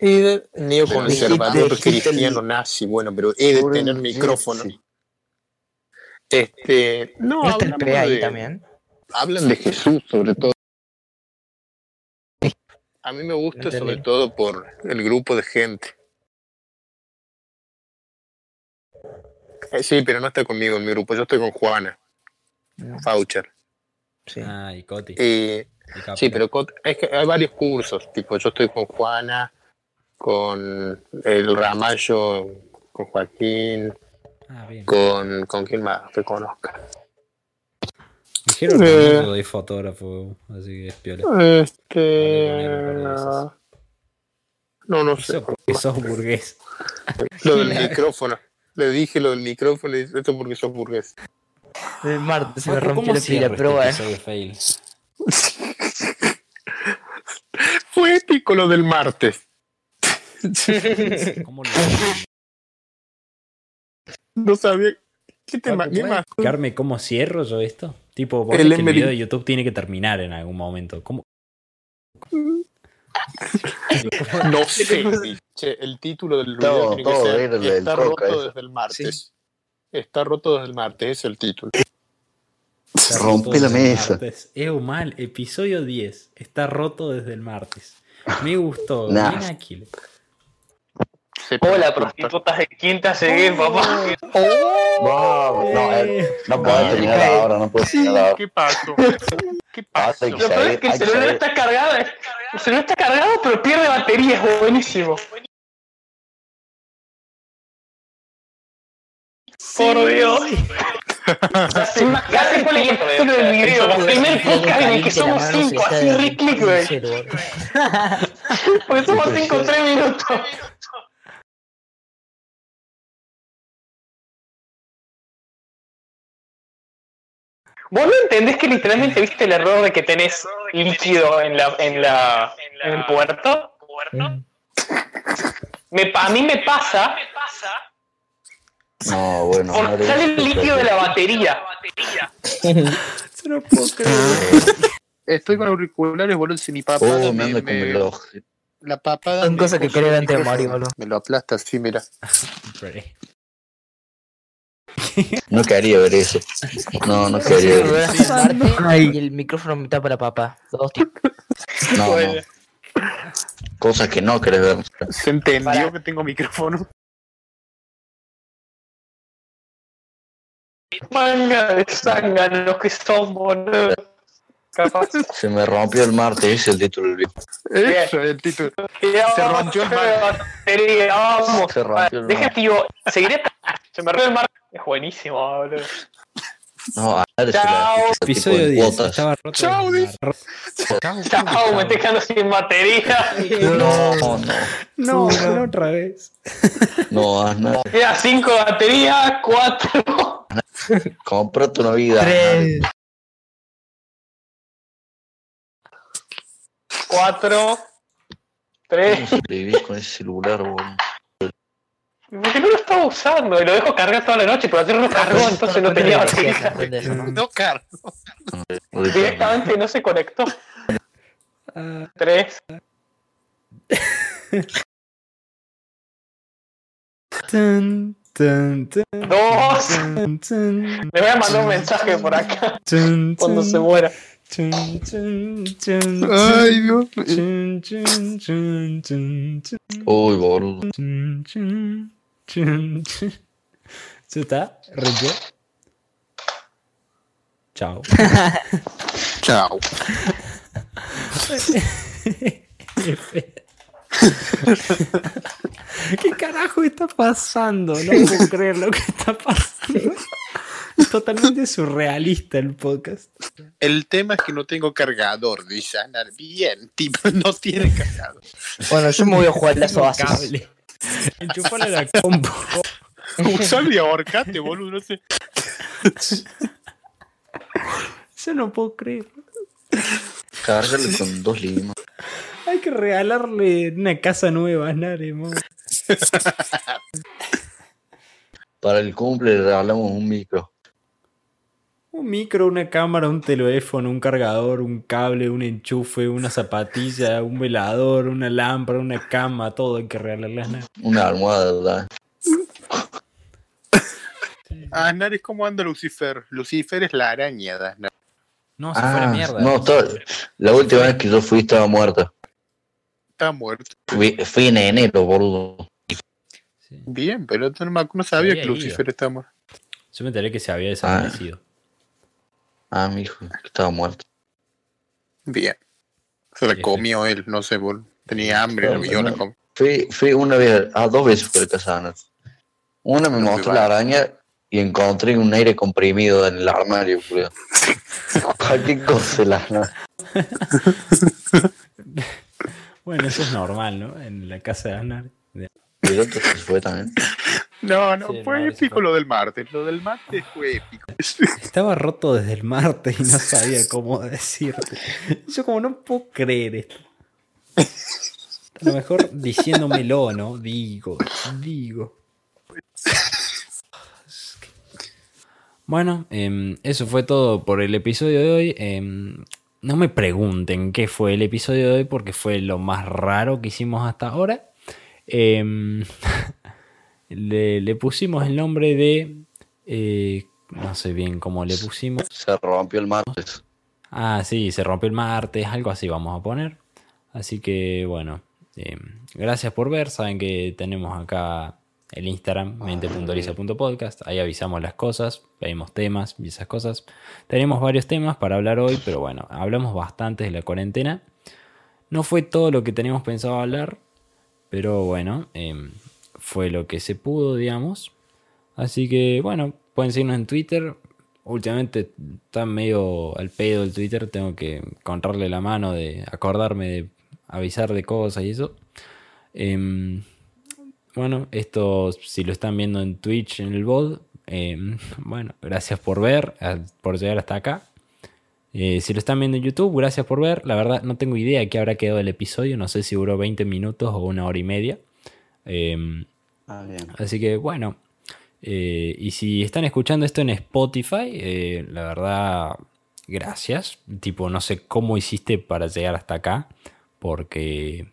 Y de neoconservador cristiano nazi. Bueno, pero he de tener el micrófono. Este, no, ¿No está el ahí de- también? hablan de Jesús sobre todo. A mí me gusta sobre todo por el grupo de gente. Eh, sí, pero no está conmigo en mi grupo, yo estoy con Juana, Mm, Faucher. Sí. Ah, y Coti. Eh. Sí, pero es que hay varios cursos, tipo yo estoy con Juana, con el Ramallo, con Joaquín, Ah, bien. con, con quién más que conozca. Dijeron que Eh. no soy fotógrafo, así que es piola. Este. No, no sé. Eso porque sos burgués. Lo del micrófono. Le dije lo del micrófono y dice, esto porque sos burgués. El martes se me rompió ¿cómo la pila, pero este bueno. Fue épico lo del martes. ¿Cómo lo No sabía. ¿Qué te Marco, ma- qué ¿puedes más? explicarme cómo cierro yo esto? Tipo, vos El que video de YouTube tiene que terminar en algún momento. ¿Cómo? No sé. Che, el título del video Todo- tiene que ser Está roto eso. desde el martes. Está roto desde el martes, es el título. Está Rompe la mesa. martes. Ew, mal. Episodio 10. Está roto desde el martes. Me gustó. Nah. Bien Aquile. Se- Hola, prostitutas de quinta seguir, papá. No, no, eh, no puedo terminar ahora, no puedo terminar ahora. ¿Qué pasó? ¿Qué Ah, pasó? Lo peor es que el celular está cargado. El celular está cargado, pero pierde batería. Es buenísimo. Por Dios. Cuál es el título del video. El primer podcast en el que somos cinco. Así re click, güey. Porque somos cinco en tres minutos. ¿Vos no entendés que literalmente viste el error de que tenés líquido en la en la en el puerto? Mm. Me, pa- a mí me pasa No, bueno. no le- sale el líquido de la batería. Se no puedo creer. Estoy con auriculares, boludo, si mi papá Oh, me anda con el ojo. la papada Son me cosas que de micrófono. morir, boludo. Me lo aplasta así, mira. No quería ver eso. No, no quería ver eso. Y el micrófono me tapa la papa. Dos tipos. No, no. Cosas que no querés ver. Se entendió que tengo micrófono. Manga de zánganos que son, boludo. Capaz. Se me rompió el martes, ese es el título del video. Eso es el título. Se rompió el martes. Vamos. Se rompió el martes. Deja activo. Seguiré. Se me rompió el martes. Es buenísimo, boludo. No, ahora Chao. Episodio 10. Roto Chao, Chao, Chao, me estoy quedando sin batería. No, no. No, no, otra vez. No, no. Queda 5 baterías, 4. Compra tu Navidad. Tres. Cuatro. Tres. Viví con ese celular, boludo. Porque no lo estaba usando y lo dejo cargar toda la noche, pero ayer pues, no cargó, entonces no tenía batería. No cargó. Directamente no se conectó. Tres. Ah. Tan, tun, tun, Dos. tun, tun, Le voy a mandar un mensaje por acá cuando se muera. Ay, Dios. Uy, boludo. ¿Se está? ¿Rompió? Chao. Chao. Qué feo. ¿Qué carajo está pasando? No puedo creer lo que está pasando. Totalmente surrealista el podcast. El tema es que no tengo cargador, dice Anar. Bien, tipo, no tiene cargador. Bueno, yo me voy a jugar las oasis. cable. Enchufale a la compu. Usalo y ahorcate, boludo, no sé. Yo no puedo creer. Cárgale con dos limas. Hay que regalarle una casa nueva a Nare, mo. Para el cumple le regalamos un micro. Un micro, una cámara, un teléfono, un cargador, un cable, un enchufe, una zapatilla, un velador, una lámpara, una cama, todo hay que regalarle a Nare. Una almohada, ¿verdad? Aznar es como anda Lucifer. Lucifer es la araña de Aznar. No, se fue la Ah, mierda. no, la última vez que yo fui estaba muerta. Está muerto. Fui, fui en enero, boludo. Sí. Bien, pero no, no sabía que Lucifer ido. está muerto. Yo me enteré que se había desaparecido. Ah, mi hijo, que estaba muerto. Bien. Se la comió él, no sé, bol- tenía hambre, Claro, lo vio, la no. comió. Fui, fui una vez, ah, dos veces fui a casa de Ana. Una me No mostró la araña y encontré un aire comprimido en el armario, culiao. Cualquier cosa la. Bueno, eso es normal, ¿no? En la casa de Anar. Y el otro se fue también. No, no, Sí, fue épico fue. lo del martes. Lo del martes fue épico. Estaba roto desde el martes y no sabía cómo decirte. Yo como no puedo creer esto. A lo mejor diciéndomelo, ¿no? Digo, digo. Bueno, em, eso fue todo por el episodio de hoy. Em, no me pregunten qué fue el episodio de hoy porque fue lo más raro que hicimos hasta ahora. Em, le, le pusimos el nombre de... eh, no sé bien cómo le pusimos. Se rompió el martes. Ah, sí, se rompió el martes, algo así vamos a poner. Así que bueno, eh, gracias por ver. Saben que tenemos acá el Instagram, mente.lisa.podcast. Ahí avisamos las cosas, pedimos temas y esas cosas. Tenemos varios temas para hablar hoy, pero bueno, hablamos bastante de la cuarentena. No fue todo lo que teníamos pensado hablar, pero bueno, eh, fue lo que se pudo, digamos. Así que bueno, pueden seguirnos en Twitter. Últimamente está medio al pedo el Twitter. Tengo que encontrarle la mano de acordarme de avisar de cosas y eso. Em, bueno, esto si lo están viendo en Twitch en el VOD. em, bueno, gracias por ver, por llegar hasta acá. Eh, si lo están viendo en YouTube, gracias por ver. La verdad, no tengo idea de qué habrá quedado el episodio. No sé si duró 20 minutos o una hora y media. Em, Ah, bien. Así que bueno. eh, y si están escuchando esto en Spotify, eh, la verdad, gracias. Tipo, no sé cómo hiciste para llegar hasta acá, porque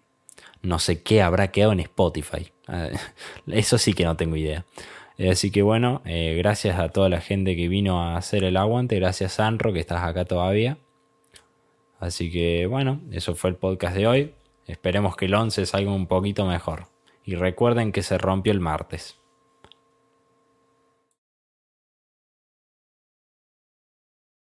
no sé qué habrá quedado en Spotify. Ah, Eso sí que no tengo idea. Eh, Así que bueno, eh, gracias a toda la gente que vino a hacer el aguante. Gracias, Sanro, que estás acá todavía. Así que bueno, eso fue el podcast de hoy. Esperemos que el 11 salga un poquito mejor. Y recuerden que se rompió el martes.